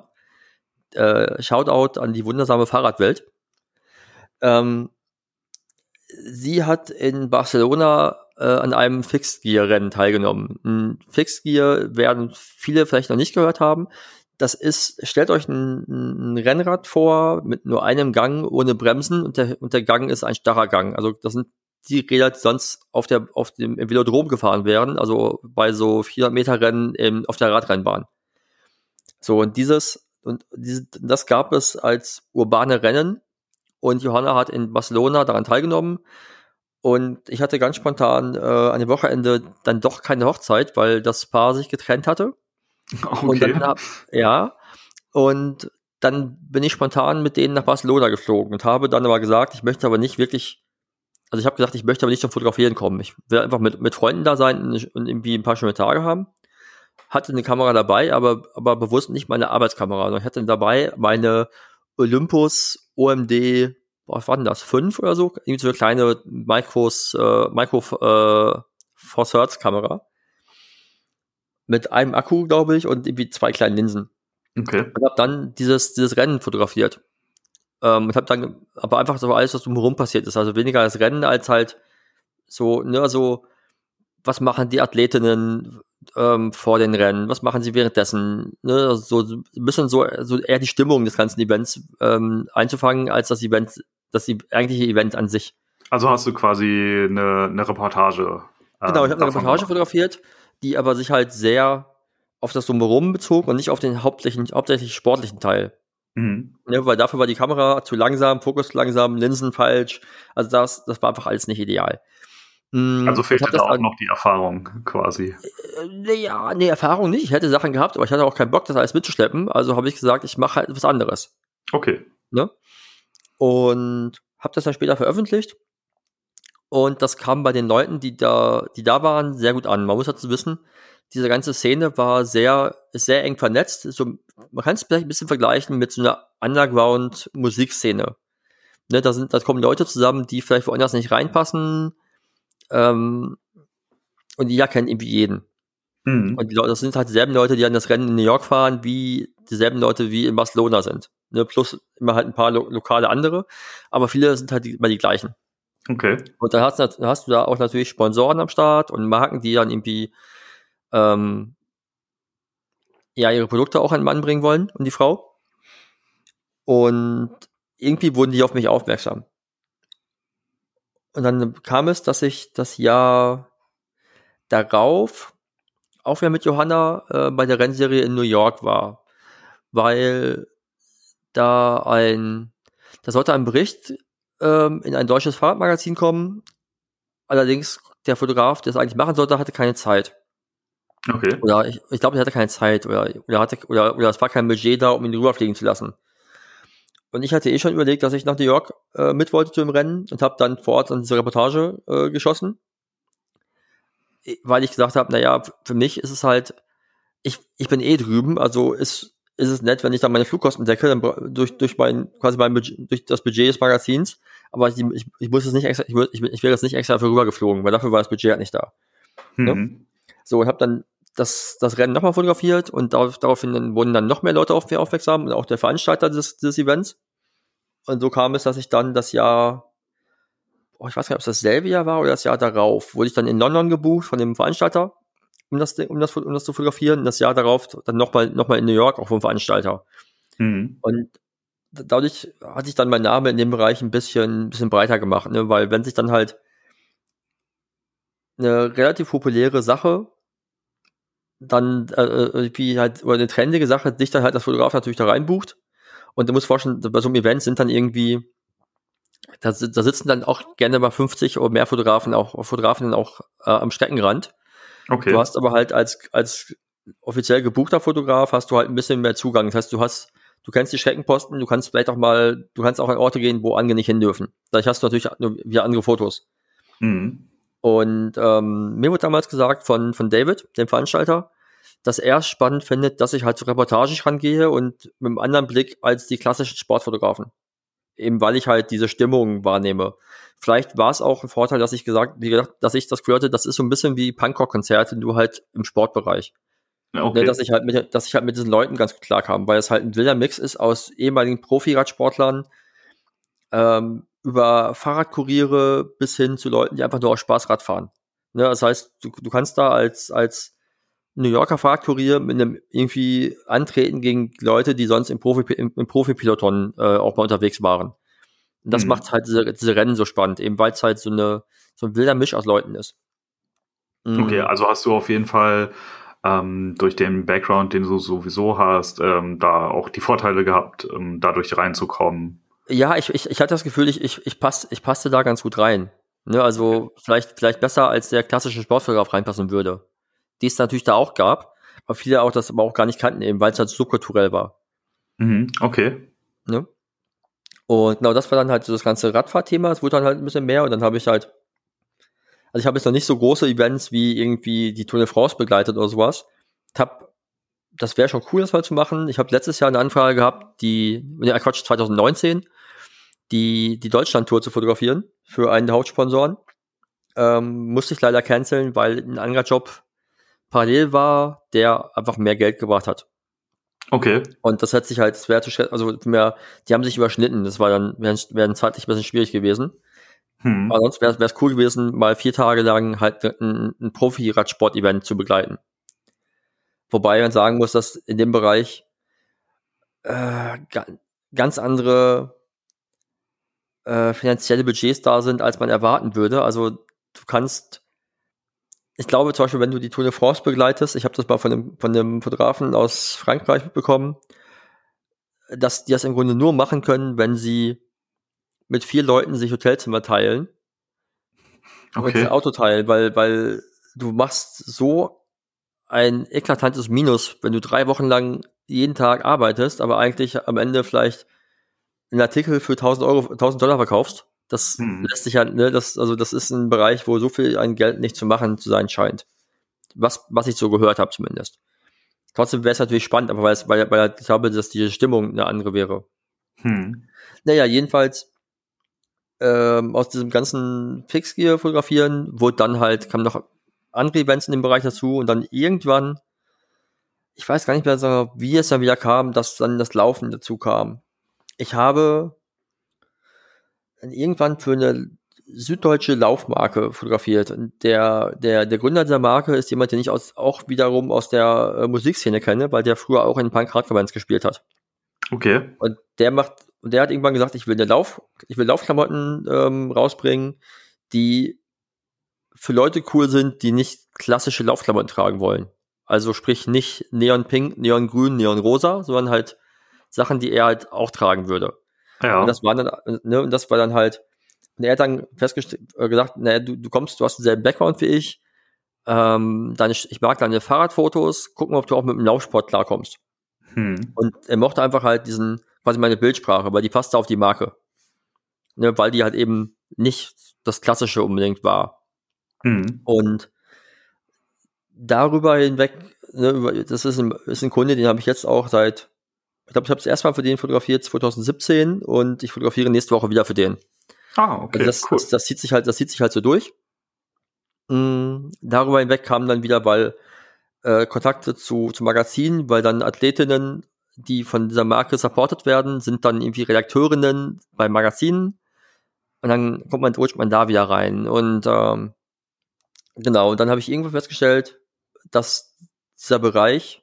A: Äh, Shoutout an die wundersame Fahrradwelt. Ähm, sie hat in Barcelona äh, an einem Fixed Gear Rennen teilgenommen. Ein Fixed Gear werden viele vielleicht noch nicht gehört haben. Das ist, stellt euch ein, ein, Rennrad vor mit nur einem Gang ohne Bremsen und der, und der Gang ist ein starrer Gang. Also das sind die Räder, die sonst auf der, auf dem Velodrom gefahren werden, also bei so 400 Meter Rennen im, auf der Radrennbahn. So, und dieses, und diese, das gab es als urbane Rennen und Johanna hat in Barcelona daran teilgenommen. Und ich hatte ganz spontan äh, an dem Wochenende dann doch keine Hochzeit, weil das Paar sich getrennt hatte.
B: Okay. *laughs* Und
A: dann, ja. Und dann bin ich spontan mit denen nach Barcelona geflogen und habe dann aber gesagt, ich möchte aber nicht wirklich, also ich habe gesagt, ich möchte aber nicht zum Fotografieren kommen. Ich will einfach mit, mit Freunden da sein und irgendwie ein paar schöne Tage haben. Hatte eine Kamera dabei, aber, aber bewusst nicht meine Arbeitskamera. Ich hatte dabei meine Olympus OMD was war denn das, fünf oder so? Irgendwie so eine kleine Micros, äh, Micro äh, Four Thirds Kamera. Mit einem Akku, glaube ich, und irgendwie zwei kleinen Linsen.
B: Okay.
A: Und habe dann dieses, dieses Rennen fotografiert. Ähm, und habe dann aber einfach so alles, was drumherum passiert ist. Also weniger das Rennen als halt so, ne, so, was machen die Athletinnen ähm, vor den Rennen, was machen sie währenddessen, ne, so, so ein bisschen so, so eher die Stimmung des ganzen Events ähm, einzufangen, als das Event das eigentliche Event an sich.
B: Also hast du quasi eine, eine Reportage.
A: Äh, genau, ich habe eine Reportage gemacht. fotografiert, die aber sich halt sehr auf das Drumherum bezog und nicht auf den hauptsächlichen, hauptsächlich sportlichen Teil. Mhm. Ja, weil dafür war die Kamera zu langsam, Fokus zu langsam, Linsen falsch. Also das, das war einfach alles nicht ideal.
B: Mhm, also fehlt da auch noch die Erfahrung quasi.
A: Äh, ja, nee, Erfahrung nicht. Ich hätte Sachen gehabt, aber ich hatte auch keinen Bock, das alles mitzuschleppen. Also habe ich gesagt, ich mache halt was anderes.
B: Okay.
A: Ne? Und habe das dann später veröffentlicht. Und das kam bei den Leuten, die da, die da waren, sehr gut an. Man muss dazu wissen, diese ganze Szene war sehr, sehr eng vernetzt. So, man kann es vielleicht ein bisschen vergleichen mit so einer Underground-Musikszene. Ne, da, sind, da kommen Leute zusammen, die vielleicht woanders nicht reinpassen. Ähm, und die ja kennen irgendwie jeden. Mhm. Und die Leute, das sind halt dieselben Leute, die an das Rennen in New York fahren, wie dieselben Leute, wie in Barcelona sind ne, plus immer halt ein paar lo lokale andere, aber viele sind halt immer die gleichen.
B: Okay.
A: Und dann hast, dann hast du da auch natürlich Sponsoren am Start und Marken, die dann irgendwie ähm, ja ihre Produkte auch an den Mann bringen wollen und die Frau. Und irgendwie wurden die auf mich aufmerksam. Und dann kam es, dass ich das Jahr darauf auch wieder mit Johanna äh, bei der Rennserie in New York war, weil da ein, da sollte ein Bericht ähm, in ein deutsches Fahrradmagazin kommen. Allerdings der Fotograf, der es eigentlich machen sollte, hatte keine Zeit.
B: Okay.
A: Oder ich, ich glaube, er hatte keine Zeit oder, oder, hatte, oder, oder es war kein Budget da, um ihn rüberfliegen zu lassen. Und ich hatte eh schon überlegt, dass ich nach New York äh, mit wollte zu dem Rennen und habe dann vor Ort an diese Reportage äh, geschossen. Weil ich gesagt habe, naja, für mich ist es halt, ich, ich bin eh drüben, also ist, ist es nett, wenn ich dann meine Flugkosten decke, dann durch, durch mein, quasi mein Budget, durch das Budget des Magazins. Aber ich, ich, ich muss es nicht extra, ich, ich, ich wäre jetzt nicht extra dafür rübergeflogen, weil dafür war das Budget halt nicht da.
B: Mhm.
A: Ne? So, und habe dann das, das Rennen nochmal fotografiert und darauf, daraufhin dann wurden dann noch mehr Leute auf mich aufmerksam und auch der Veranstalter des, des Events. Und so kam es, dass ich dann das Jahr, oh, ich weiß gar nicht, ob es dasselbe Jahr war oder das Jahr darauf, wurde ich dann in London gebucht von dem Veranstalter, um das, um das, um das zu fotografieren. Das Jahr darauf dann nochmal noch mal in New York, auch vom Veranstalter.
B: Mhm.
A: Und dadurch hatte ich dann meinen Namen in dem Bereich ein bisschen, ein bisschen breiter gemacht, ne? weil wenn sich dann halt eine relativ populäre Sache dann äh, äh, wie halt oder eine trendige Sache dich dann halt als Fotograf natürlich da reinbucht und du musst vorstellen, bei so einem Event sind dann irgendwie da, da sitzen dann auch gerne mal 50 oder mehr Fotografen auch Fotografen auch äh, am Streckenrand.
B: Okay.
A: Du hast aber halt als als offiziell gebuchter Fotograf hast du halt ein bisschen mehr Zugang. Das heißt, du hast du kennst die Streckenposten, du kannst vielleicht auch mal, du kannst auch an Orte gehen, wo andere nicht hin dürfen. Dadurch hast du natürlich nur wieder andere Fotos.
B: Mhm.
A: Und ähm, mir wurde damals gesagt von, von David, dem Veranstalter, dass er es spannend findet, dass ich halt zu Reportagen rangehe und mit einem anderen Blick als die klassischen Sportfotografen. Eben weil ich halt diese Stimmung wahrnehme. Vielleicht war es auch ein Vorteil, dass ich gesagt, wie gesagt, dass ich das gehörte, das ist so ein bisschen wie Punkrock-Konzerte, nur halt im Sportbereich.
B: Okay.
A: Ne, dass ich halt mit, dass ich halt mit diesen Leuten ganz gut klarkam, weil es halt ein wilder Mix ist aus ehemaligen Profi-Radsportlern, ähm, über Fahrradkuriere bis hin zu Leuten, die einfach nur aus Spaß Rad fahren. Ne, das heißt, du, du kannst da als, als New Yorker Fahrradkurier mit einem irgendwie antreten gegen Leute, die sonst im Profi im, im Profi-Peloton äh, auch mal unterwegs waren. Und das
B: Mhm.
A: macht halt diese, diese Rennen so spannend, eben weil es halt so eine so ein wilder Misch aus Leuten ist. Mhm.
B: Okay, also hast du auf jeden Fall ähm, durch den Background, den du sowieso hast, ähm, da auch die Vorteile gehabt, ähm, dadurch reinzukommen.
A: Ja, ich, ich, ich hatte das Gefühl, ich, ich, ich, pass, ich passte da ganz gut rein. Ne, also vielleicht, vielleicht besser, als der klassische Sportfotograf reinpassen würde. Die es natürlich da auch gab, aber viele auch das aber auch gar nicht kannten, eben weil es halt subkulturell war.
B: Mhm. Okay.
A: Ne? Und genau das war dann halt so das ganze Radfahrthema. Es wurde dann halt ein bisschen mehr und dann habe ich halt, also ich habe jetzt noch nicht so große Events wie irgendwie die Tour de France begleitet oder sowas. Ich hab, das wäre schon cool, das mal zu machen. Ich habe letztes Jahr eine Anfrage gehabt, die, ja Quatsch, 2019, die, die Deutschland-Tour zu fotografieren für einen der Hauptsponsoren. Ähm, musste ich leider canceln, weil ein anderer Job parallel war, der einfach mehr Geld gebracht hat.
B: Okay.
A: Und das hat sich halt schwer zu schätzen, also mehr, die haben sich überschnitten. Das war dann, wäre wär zeitlich ein bisschen schwierig gewesen.
B: Hm.
A: Aber sonst wäre es cool gewesen, mal vier Tage lang halt ein, ein Profi-Radsport-Event zu begleiten. Wobei man sagen muss, dass in dem Bereich äh, ga, ganz andere äh, finanzielle Budgets da sind, als man erwarten würde. Also du kannst, ich glaube zum Beispiel, wenn du die Tour de France begleitest, ich habe das mal von einem, von einem Fotografen aus Frankreich mitbekommen, dass die das im Grunde nur machen können, wenn sie mit vier Leuten sich Hotelzimmer teilen und
B: Okay.
A: ein Auto teilen, weil, weil du machst so ein eklatantes Minus, wenn du drei Wochen lang jeden Tag arbeitest, aber eigentlich am Ende vielleicht einen Artikel für 1000 Euro, 1000 Dollar verkaufst. Das
B: Hm.
A: lässt sich halt, ne, das, also das ist ein Bereich, wo so viel an Geld nicht zu machen zu sein scheint. Was, was ich so gehört habe zumindest. Trotzdem wäre es natürlich spannend, aber weil, es, weil, weil ich glaube, dass die Stimmung eine andere wäre.
B: Hm.
A: Naja, jedenfalls ähm, aus diesem ganzen Fixgear fotografieren wurde dann halt, kamen noch andere Events in dem Bereich dazu und dann irgendwann, ich weiß gar nicht mehr so, wie es dann wieder kam, dass dann das Laufen dazu kam. Ich habe irgendwann für eine süddeutsche Laufmarke fotografiert. Und der, der, der Gründer dieser Marke ist jemand, den ich aus, auch wiederum aus der äh, Musikszene kenne, weil der früher auch in Punk Hardcore gespielt hat.
B: Okay.
A: Und der macht, und der hat irgendwann gesagt, ich will eine Lauf, ich will Laufklamotten ähm, rausbringen, die für Leute cool sind, die nicht klassische Laufklamotten tragen wollen. Also sprich nicht Neon-Pink, Neon-Grün, Neon-Rosa, sondern halt Sachen, die er halt auch tragen würde. Ja. Und das war dann, ne, und das war dann halt, und er hat dann festgestellt, äh, gesagt, naja, du, du kommst, du hast denselben Background wie ich, ähm, deine, ich mag deine Fahrradfotos, gucken, ob du auch mit dem Laufsport klarkommst. Hm. Und er mochte einfach halt diesen, quasi meine Bildsprache, weil die passte auf die Marke. Ne, weil die halt eben nicht das Klassische unbedingt war. Hm. Und darüber hinweg, ne, das ist ein, ist ein Kunde, den habe ich jetzt auch seit, ich glaube, ich habe es erstmal für den fotografiert 2017 und ich fotografiere nächste Woche wieder für den. Ah, okay. Also das, cool. das, das, zieht sich halt, das zieht sich halt so durch. Mhm, darüber hinweg kamen dann wieder, weil äh, Kontakte zu, zu Magazinen, weil dann Athletinnen, die von dieser Marke supported werden, sind dann irgendwie Redakteurinnen bei Magazinen und dann kommt man, rutscht man da wieder rein. Und ähm, genau, und dann habe ich irgendwo festgestellt, dass dieser Bereich,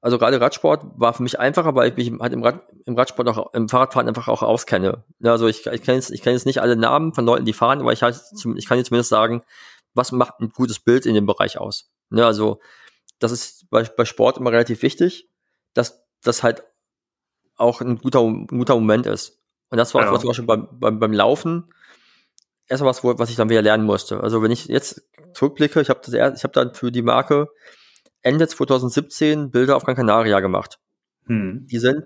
A: also gerade Radsport war für mich einfacher, weil ich mich halt im, Rad, im Radsport auch im Fahrradfahren einfach auch auskenne. Also ich, ich kenne jetzt, ich kenne jetzt nicht alle Namen von Leuten, die fahren, aber ich, halt, ich kann jetzt zumindest sagen, was macht ein gutes Bild in dem Bereich aus. Also das ist bei, bei Sport immer relativ wichtig, dass das halt auch ein guter, ein guter Moment ist. Und das war ja. zum Beispiel beim, beim, beim Laufen erstmal was, was ich dann wieder lernen musste. Also wenn ich jetzt zurückblicke, ich habe habe dann für die Marke Ende 2017 Bilder auf Gran Canaria gemacht. Hm. Die sind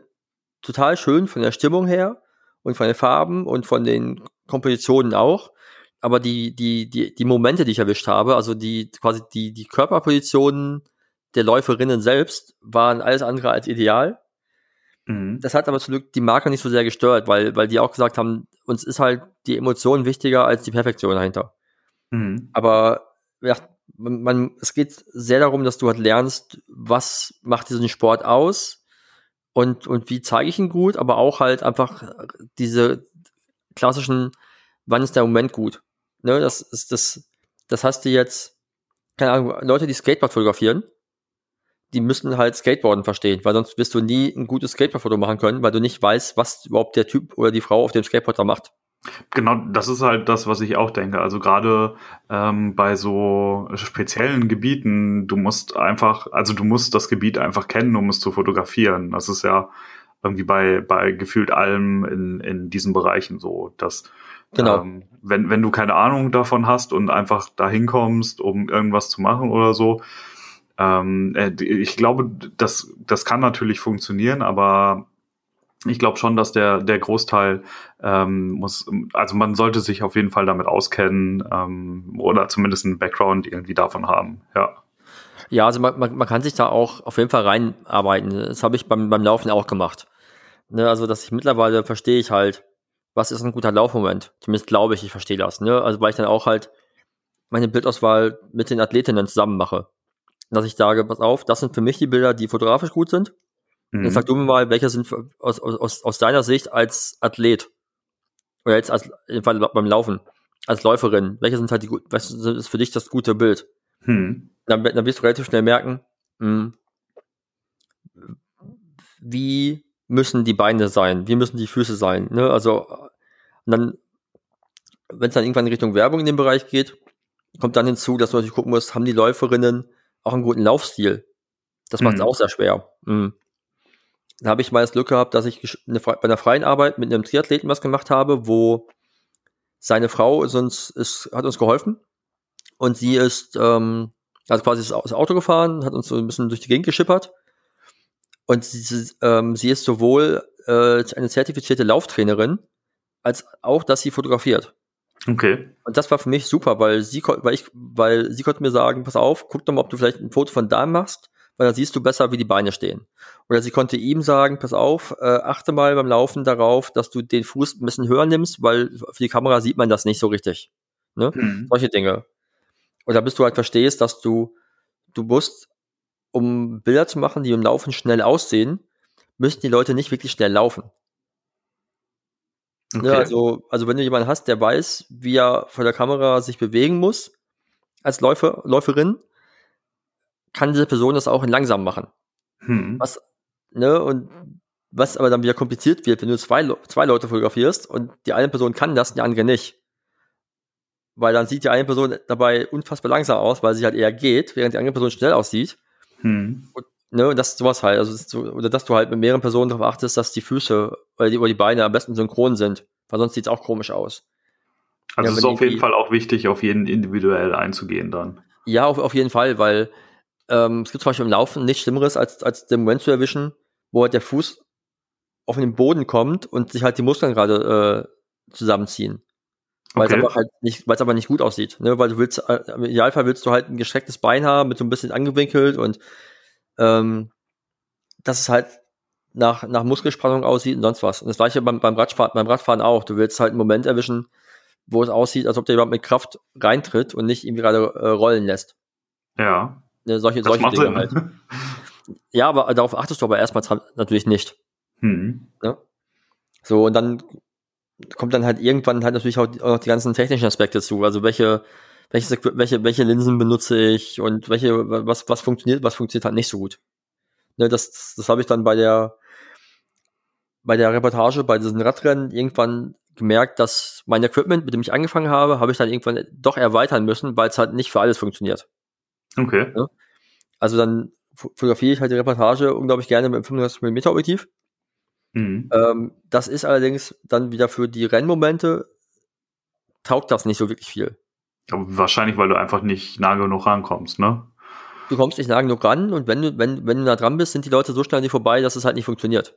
A: total schön von der Stimmung her und von den Farben und von den Kompositionen auch. Aber die, die, die, die Momente, die ich erwischt habe, also die quasi die, die Körperpositionen der Läuferinnen selbst, waren alles andere als ideal. Mhm. Das hat aber zum Glück die Marke nicht so sehr gestört, weil, weil die auch gesagt haben, uns ist halt die Emotion wichtiger als die Perfektion dahinter. Mhm. Aber ja, man, man, es geht sehr darum, dass du halt lernst, was macht diesen Sport aus und, und wie zeige ich ihn gut, aber auch halt einfach diese klassischen, wann ist der Moment gut? Ne, das ist das, das hast du jetzt, keine Ahnung, Leute, die Skateboard fotografieren, die müssen halt Skateboarden verstehen, weil sonst wirst du nie ein gutes Skateboard-Foto machen können, weil du nicht weißt, was überhaupt der Typ oder die Frau auf dem Skateboard da macht.
B: Genau, das ist halt das, was ich auch denke. Also gerade ähm, bei so speziellen Gebieten, du musst einfach, also du musst das Gebiet einfach kennen, um es zu fotografieren. Das ist ja irgendwie bei, bei gefühlt allem in, in diesen Bereichen so, dass genau. ähm, wenn, wenn du keine Ahnung davon hast und einfach dahin kommst, um irgendwas zu machen oder so, ähm, äh, ich glaube, das, das kann natürlich funktionieren, aber ich glaube schon, dass der, der Großteil ähm, muss, also man sollte sich auf jeden Fall damit auskennen ähm, oder zumindest einen Background irgendwie davon haben, ja.
A: Ja, also man, man, man kann sich da auch auf jeden Fall reinarbeiten. Das habe ich beim, beim Laufen auch gemacht. Ne, also, dass ich mittlerweile verstehe ich halt, was ist ein guter Laufmoment. Zumindest glaube ich, ich verstehe das. Ne? Also, weil ich dann auch halt meine Bildauswahl mit den Athletinnen zusammen mache dass ich sage, pass auf, das sind für mich die Bilder, die fotografisch gut sind. Mhm. Jetzt sag du mir mal, welche sind aus, aus, aus deiner Sicht als Athlet oder jetzt als beim Laufen, als Läuferin, welche sind halt die gut, was ist für dich das gute Bild? Mhm. Dann, dann wirst du relativ schnell merken, mh, hm, wie müssen die Beine sein, wie müssen die Füße sein. Ne? Also dann, wenn es dann irgendwann in Richtung Werbung in dem Bereich geht, kommt dann hinzu, dass du natürlich gucken musst, haben die Läuferinnen auch einen guten Laufstil. Das macht es mhm. auch sehr schwer. Mhm. Da habe ich mal das Glück gehabt, dass ich eine, bei einer freien Arbeit mit einem Triathleten was gemacht habe, wo seine Frau ist uns, ist, hat uns geholfen und sie ist ähm, also quasi das Auto gefahren, hat uns so ein bisschen durch die Gegend geschippert und sie, ähm, sie ist sowohl äh, eine zertifizierte Lauftrainerin als auch, dass sie fotografiert.
B: Okay.
A: Und das war für mich super, weil sie, weil ich, weil sie konnte mir sagen, pass auf, guck doch mal, ob du vielleicht ein Foto von da machst, weil dann siehst du besser, wie die Beine stehen. Oder sie konnte ihm sagen, pass auf, äh, achte mal beim Laufen darauf, dass du den Fuß ein bisschen höher nimmst, weil für die Kamera sieht man das nicht so richtig. Ne? Mhm. Solche Dinge. Oder bis du halt verstehst, dass du, du musst, um Bilder zu machen, die im Laufen schnell aussehen, müssen die Leute nicht wirklich schnell laufen. Ne, okay. Ja, also, also wenn du jemanden hast, der weiß, wie er vor der Kamera sich bewegen muss, als Läufer, Läuferin, kann diese Person das auch in langsam machen. Hm. Was, ne, und was aber dann wieder kompliziert wird, wenn du zwei, zwei Leute fotografierst und die eine Person kann das, die andere nicht. Weil dann sieht die eine Person dabei unfassbar langsam aus, weil sie halt eher geht, während die andere Person schnell aussieht. Hm. Und, ne, und das sowas halt, also so, oder dass du halt mit mehreren Personen darauf achtest, dass die Füße oder die, oder die Beine am besten synchron sind, weil sonst sieht es auch komisch aus.
B: Also ja, es ist auf jeden Fall auch wichtig, auf jeden individuell einzugehen dann.
A: Ja, auf, auf jeden Fall, weil ähm, es gibt zum Beispiel im Laufen nichts Schlimmeres, als, als den Moment zu erwischen, wo halt der Fuß auf den Boden kommt und sich halt die Muskeln gerade äh, zusammenziehen. Weil okay. es aber halt nicht, weil es aber nicht gut aussieht, ne? Weil du willst, äh, im Idealfall willst du halt ein gestrecktes Bein haben, mit so ein bisschen angewinkelt und ähm, dass es halt nach, nach Muskelspannung aussieht und sonst was. Und das gleiche beim, beim, Radfahren, beim Radfahren auch. Du willst halt einen Moment erwischen, wo es aussieht, als ob der überhaupt mit Kraft reintritt und nicht irgendwie gerade äh, rollen lässt.
B: Ja.
A: Ne, solche solche Dinge Sinn. halt. ja, aber darauf achtest du aber erstmal natürlich nicht. Hm. Ne? So, und dann kommt dann halt irgendwann halt natürlich auch, auch die ganzen technischen Aspekte zu. Also welche, welche, welche, welche Linsen benutze ich und welche, was, was funktioniert, was funktioniert halt nicht so gut. Ne, das, das, das habe ich dann bei der, bei der Reportage, bei diesen Radrennen irgendwann gemerkt, dass mein Equipment, mit dem ich angefangen habe, habe ich dann irgendwann doch erweitern müssen, weil es halt nicht für alles funktioniert.
B: Okay.
A: Ne? Also dann fotografiere ich halt die Reportage unglaublich gerne mit einem 35mm Objektiv. Mhm. Ähm, das ist allerdings dann wieder für die Rennmomente taugt das nicht so wirklich viel.
B: Aber wahrscheinlich, weil du einfach nicht nah genug rankommst, ne?
A: Du kommst nicht nah genug ran und wenn du, wenn, wenn du da dran bist, sind die Leute so schnell nicht vorbei, dass es halt nicht funktioniert.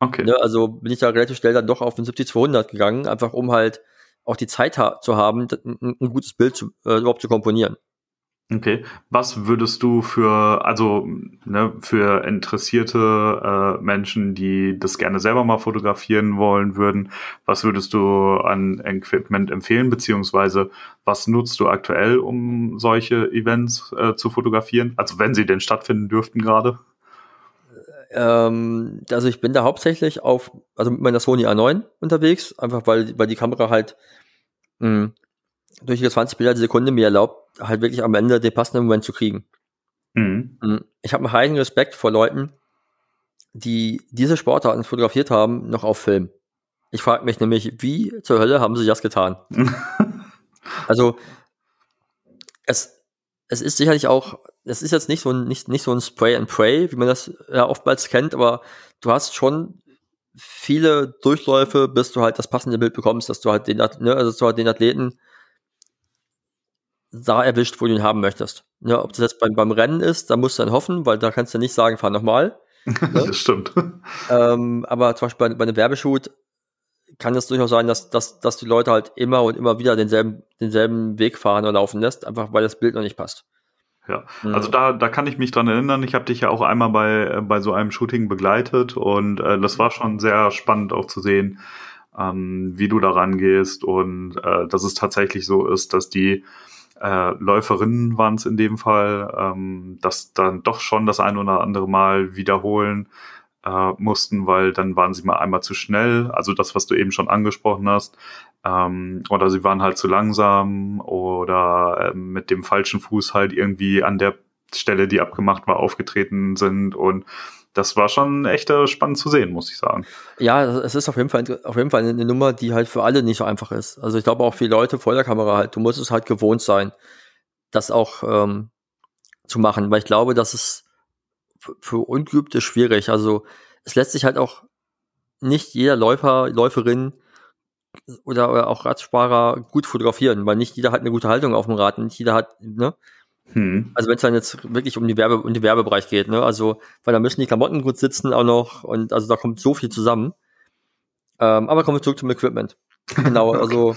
B: Okay.
A: Ne, also bin ich da relativ schnell dann doch auf den 70-200 gegangen, einfach um halt auch die Zeit ha zu haben, ein, ein, gutes Bild zu, äh, überhaupt zu komponieren.
B: Okay. Was würdest du für, also ne, für interessierte äh, Menschen, die das gerne selber mal fotografieren wollen würden, was würdest du an Equipment empfehlen, beziehungsweise was nutzt du aktuell, um solche Events äh, zu fotografieren? Also wenn sie denn stattfinden dürften gerade?
A: Ähm, also ich bin da hauptsächlich auf, also mit meiner Sony A9 unterwegs, einfach weil, weil die Kamera halt mh, hm, durch die 20 Bilder die Sekunde mir erlaubt, halt wirklich am Ende den passenden Moment zu kriegen. Mhm. Hm, ich habe einen heiligen Respekt vor Leuten, die diese Sportarten fotografiert haben, noch auf Film. Ich frage mich nämlich, wie zur Hölle haben sie das getan? *laughs* also es, es ist sicherlich auch es ist jetzt nicht so ein, nicht, nicht so ein Spray and Pray, wie man das ja oftmals kennt, aber du hast schon viele Durchläufe, bis du halt das passende Bild bekommst, dass du halt den, ne, also dass du halt den Athleten da erwischt, wo du ihn haben möchtest. Ne, ob das jetzt beim, beim Rennen ist, da musst du dann hoffen, weil da kannst du nicht sagen, fahr nochmal. *laughs*
B: Ne? das stimmt.
A: Ähm, aber zum Beispiel bei, bei einem Werbeshoot kann es durchaus sein, dass, dass, dass die Leute halt immer und immer wieder denselben, denselben Weg fahren oder laufen lässt, einfach weil das Bild noch nicht passt.
B: Ja, mhm. also da, da kann ich mich dran erinnern. Ich habe dich ja auch einmal bei, äh, bei so einem Shooting begleitet und äh, das war schon sehr spannend auch zu sehen, ähm, wie du da rangehst und äh, dass es tatsächlich so ist, dass die äh, Läuferinnen waren es in dem Fall, ähm, dass dann doch schon das ein oder andere Mal wiederholen äh, mussten, weil dann waren sie mal einmal zu schnell. Also das, was du eben schon angesprochen hast. Ähm, oder sie waren halt zu langsam oder äh, mit dem falschen Fuß halt irgendwie an der Stelle, die abgemacht war, aufgetreten sind und das war schon echt äh, spannend zu sehen, muss ich sagen.
A: Ja, es ist auf jeden Fall auf jeden Fall eine Nummer, die halt für alle nicht so einfach ist. Also ich glaube auch viele Leute vor der Kamera halt, du musst es halt gewohnt sein, das auch ähm, zu machen, weil ich glaube, dass es für Ungeübte schwierig. Also es lässt sich halt auch nicht jeder Läufer, Läuferin oder, oder auch Radsparer gut fotografieren, weil nicht jeder hat eine gute Haltung auf dem Rad, nicht jeder hat, ne? Hm. Also wenn es dann jetzt wirklich um die Werbe, um den Werbebereich geht, ne? Also, weil da müssen die Klamotten gut sitzen auch noch und also da kommt so viel zusammen. Ähm, aber kommen wir zurück zum Equipment. Genau, *laughs* okay. also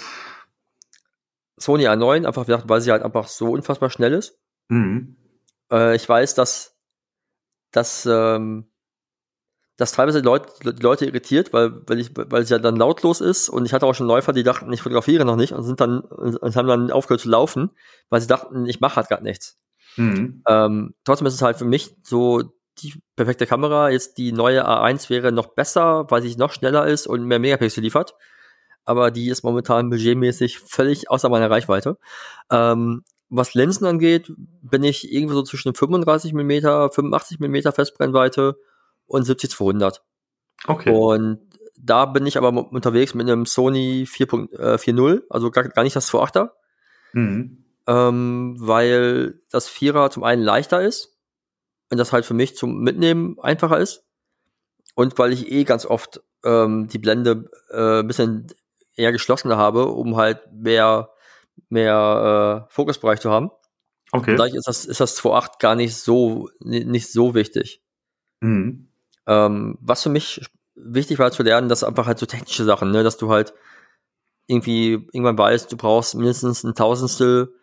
A: Sony A9, einfach weil sie halt einfach so unfassbar schnell ist. Mhm. Äh, ich weiß, dass dass ähm, das teilweise die Leute, die Leute irritiert, weil, weil, ich, weil es ja dann lautlos ist und ich hatte auch schon Läufer, die dachten, ich fotografiere noch nicht und sind dann und haben dann aufgehört zu laufen, weil sie dachten, ich mache halt gar nichts. Mhm. Ähm, trotzdem ist es halt für mich so die perfekte Kamera. Jetzt die neue A1 wäre noch besser, weil sie noch schneller ist und mehr Megapixel liefert. Aber die ist momentan budgetmäßig völlig außer meiner Reichweite. Ähm, was Linsen angeht, bin ich irgendwo so zwischen 35 mm, 85 mm Festbrennweite und 70-200. Okay. Und da bin ich aber unterwegs mit einem Sony 4.0, äh, also gar, gar nicht das 2.8er. Mhm. Ähm, weil das Vierer zum einen leichter ist, und das halt für mich zum Mitnehmen einfacher ist. Und weil ich eh ganz oft ähm, die Blende äh, ein bisschen eher geschlossener habe, um halt mehr, mehr äh, Fokusbereich zu haben.
B: Okay.
A: Dadurch ist das, ist das 2.8 gar nicht so, nicht so wichtig.
B: Mhm.
A: Ähm, was für mich wichtig war zu lernen, das einfach halt so technische Sachen, ne, dass du halt irgendwie irgendwann weißt, du brauchst mindestens ein Tausendstel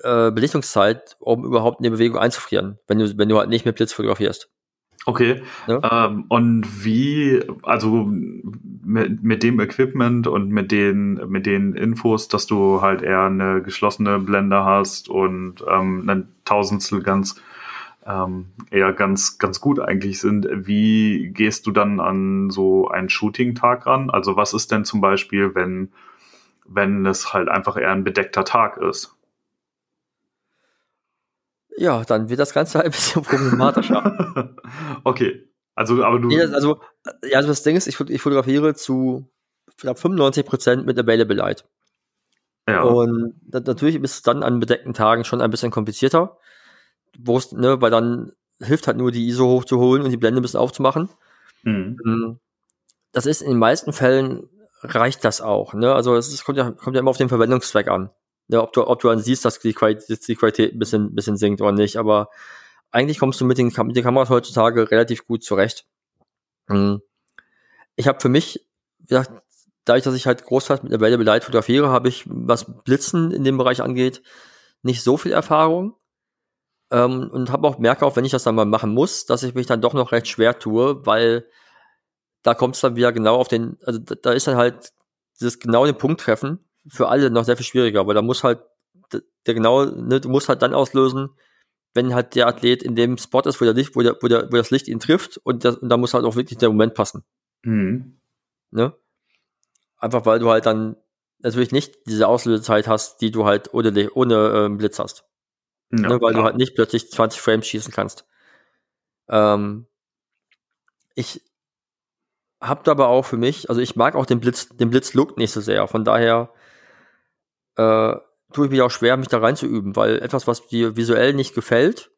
A: äh, Belichtungszeit, um überhaupt eine Bewegung einzufrieren, wenn du, wenn du halt nicht mit Blitz fotografierst.
B: Okay.
A: Ja.
B: Ähm, und wie, also mit, mit dem Equipment und mit den, mit den Infos, dass du halt eher eine geschlossene Blende hast und ähm, ein Tausendstel ganz ähm, eher ganz, ganz gut eigentlich sind. Wie gehst du dann an so einen Shooting-Tag ran? Also was ist denn zum Beispiel, wenn, wenn es halt einfach eher ein bedeckter Tag ist?
A: Ja, dann wird das Ganze ein bisschen problematischer. *laughs*
B: okay. Also, aber du.
A: Also, äh, ja, also das Ding ist, ich, ich fotografiere zu ich glaub, 95% mit Available Light.
B: ja.
A: Und natürlich ist es dann an bedeckten Tagen schon ein bisschen komplizierter, wo es, ne, weil dann hilft halt nur die ISO hochzuholen und die Blende ein bisschen aufzumachen.
B: Mhm.
A: Ähm, Das ist in den meisten Fällen reicht das auch. Ne? Also es ist, kommt, ja, kommt ja immer auf den Verwendungszweck an. Ne? Ob, du, ob du dann siehst, dass die Qualität, die Qualität ein bisschen, bisschen sinkt oder nicht. Aber eigentlich kommst du mit den, mit den Kameras heutzutage relativ gut zurecht. Mhm. Ich habe für mich, wie gesagt, dadurch, dass ich halt großteils mit Available Light fotografiere, habe ich, was Blitzen in dem Bereich angeht, nicht so viel Erfahrung. Ähm, und habe auch merke auch, wenn ich das dann mal machen muss, dass ich mich dann doch noch recht schwer tue, weil da kommt es dann wieder genau auf den, also da, da ist dann halt dieses genau den Punkt treffen für alle noch sehr viel schwieriger, weil da muss halt der genau, ne, du musst halt dann auslösen, wenn halt der Athlet in dem Spot ist, wo der Licht, wo der, wo der, wo das Licht ihn trifft und, das, und da muss halt auch wirklich der Moment passen.
B: Mhm.
A: Ne? Einfach weil du halt dann natürlich nicht diese Auslösezeit hast, die du halt ohne, ohne ähm, Blitz hast.
B: Ja,
A: ne, weil du
B: klar.
A: halt nicht plötzlich 20 Frames schießen kannst. Ähm, ich habe aber auch für mich, also ich mag auch den Blitz, den Blitz-Look nicht so sehr. Von daher äh, tue ich mich auch schwer, mich da reinzuüben, weil etwas, was dir visuell nicht gefällt,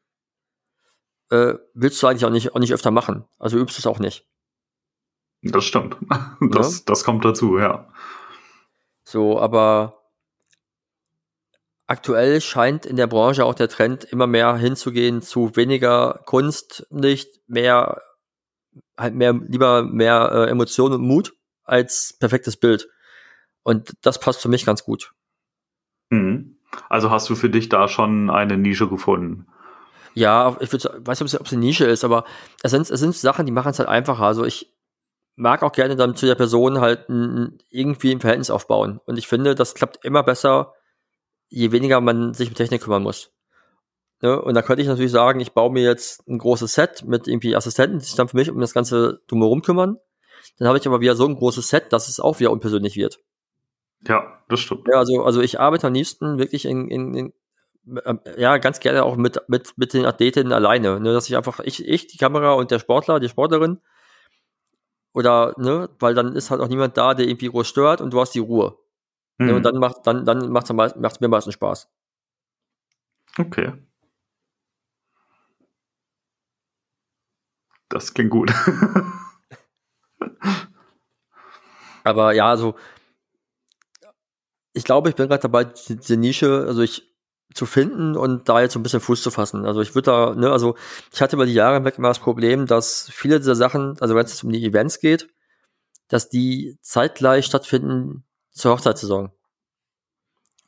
A: äh, willst du eigentlich auch nicht, auch nicht öfter machen. Also übst es auch nicht.
B: Das stimmt. *laughs* Das, das kommt dazu, ja.
A: So, aber aktuell scheint in der Branche auch der Trend immer mehr hinzugehen zu weniger Kunst, nicht mehr, halt mehr, lieber mehr äh, Emotion und Mut als perfektes Bild. Und das passt für mich ganz gut.
B: Mhm. Also hast du für dich da schon eine Nische gefunden?
A: Ja, ich würd, sagen- weiß nicht, ob es eine Nische ist, aber es sind, es sind Sachen, die machen es halt einfacher. Also ich mag auch gerne dann zu der Person halt irgendwie ein Verhältnis aufbauen. Und ich finde, das klappt immer besser, je weniger man sich um Technik kümmern muss. Ne? Und da könnte ich natürlich sagen, ich baue mir jetzt ein großes Set mit irgendwie Assistenten, die sich dann für mich um das ganze drumherum kümmern. Dann habe ich aber wieder so ein großes Set, dass es auch wieder unpersönlich wird.
B: Ja, das stimmt.
A: Ja, also, also ich arbeite am liebsten wirklich in, in, in ähm, ja, ganz gerne auch mit, mit, mit den Athletinnen alleine, ne, dass ich einfach, ich, ich, die Kamera und der Sportler, die Sportlerin, oder, ne, weil dann ist halt auch niemand da, der irgendwie groß stört und du hast die Ruhe.
B: Mhm.
A: und dann macht, dann, dann macht's, macht's mir meistens Spaß.
B: Okay. Das klingt gut. *laughs*
A: Aber ja, also, ich glaube, ich bin gerade dabei, die- diese Nische, also ich, zu finden und da jetzt so ein bisschen Fuß zu fassen. Also ich würde da, ne, also ich hatte über die Jahre hinweg immer das Problem, dass viele dieser Sachen, also wenn es um die Events geht, dass die zeitgleich stattfinden zur Hochzeitssaison.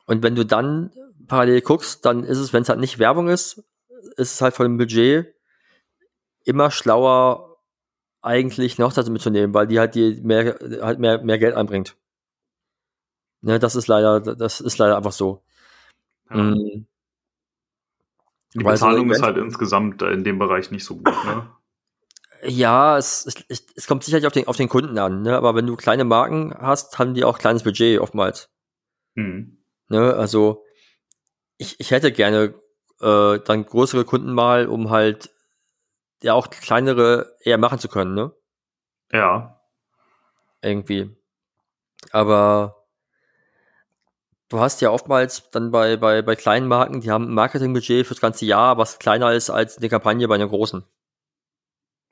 A: Und wenn du dann parallel guckst, dann ist es, wenn es halt nicht Werbung ist, ist es halt von dem Budget immer schlauer, eigentlich eine Hochzeit mitzunehmen, weil die halt die mehr, halt mehr, mehr Geld einbringt. Ne, das ist leider, das ist leider einfach so.
B: Ja.
A: Mhm.
B: Die
A: so
B: Bezahlung ist halt insgesamt in dem Bereich nicht so gut, ne?
A: Ja, es, es, es, kommt sicherlich auf den, auf den Kunden an, ne? aber wenn du kleine Marken hast, haben die auch kleines Budget oftmals.
B: Mhm.
A: Ne? Also ich, ich hätte gerne äh, dann größere Kunden mal, um halt ja auch kleinere eher machen zu können, ne?
B: Ja.
A: Irgendwie. Aber du hast ja oftmals dann bei, bei, bei kleinen Marken, die haben ein Marketingbudget fürs ganze Jahr, was kleiner ist als eine Kampagne bei einer großen.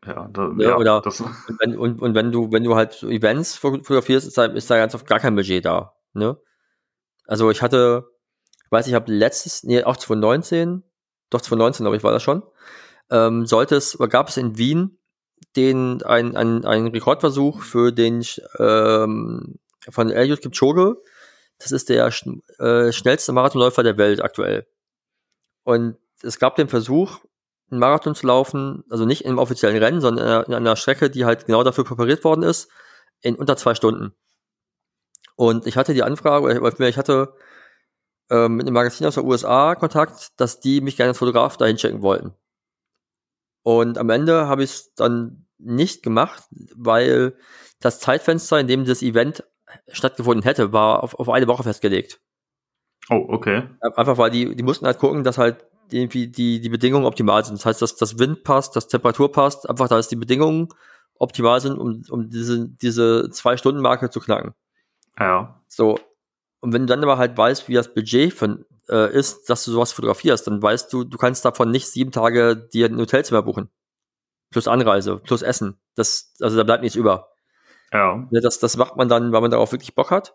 B: Ja, da,
A: Ja,
B: ja,
A: oder-
B: das, *laughs*
A: Und wenn, und, und wenn du, wenn du halt so Events fotografierst, ist da, ist da ganz oft gar kein Budget da. Ne? Also ich hatte, ich weiß, ich habe letztes, nee, auch 2019, doch 2019, glaube ich, war das schon, ähm, sollte es, oder gab es in Wien den, ein, ein, ein Rekordversuch für den ähm, von Eliud Kipchoge. Das ist der schn äh, schnellste Marathonläufer der Welt aktuell. Und es gab den Versuch, einen Marathon zu laufen, also nicht im offiziellen Rennen, sondern in einer, in einer Strecke, die halt genau dafür präpariert worden ist, in unter zwei Stunden. Und ich hatte die Anfrage, oder ich hatte ähm, mit einem Magazin aus der USA Kontakt, dass die mich gerne als Fotograf dahin schicken wollten. Und am Ende habe ich es dann nicht gemacht, weil das Zeitfenster, in dem das Event stattgefunden hätte, war auf, auf eine Woche festgelegt.
B: oh, okay.
A: Einfach weil die, die mussten halt gucken, dass halt irgendwie die, die Bedingungen optimal sind. Das heißt, dass das Wind passt, dass Temperatur passt, einfach, dass die Bedingungen optimal sind, um, um diese, diese Zwei-Stunden-Marke zu knacken.
B: Ja.
A: So. Und wenn du dann aber halt weißt, wie das Budget von, äh, ist, dass du sowas fotografierst, dann weißt du, du kannst davon nicht sieben Tage dir ein Hotelzimmer buchen. Plus Anreise, plus Essen. Das, also da bleibt nichts über.
B: Ja.
A: Ne, Das, das macht man dann, weil man darauf wirklich Bock hat.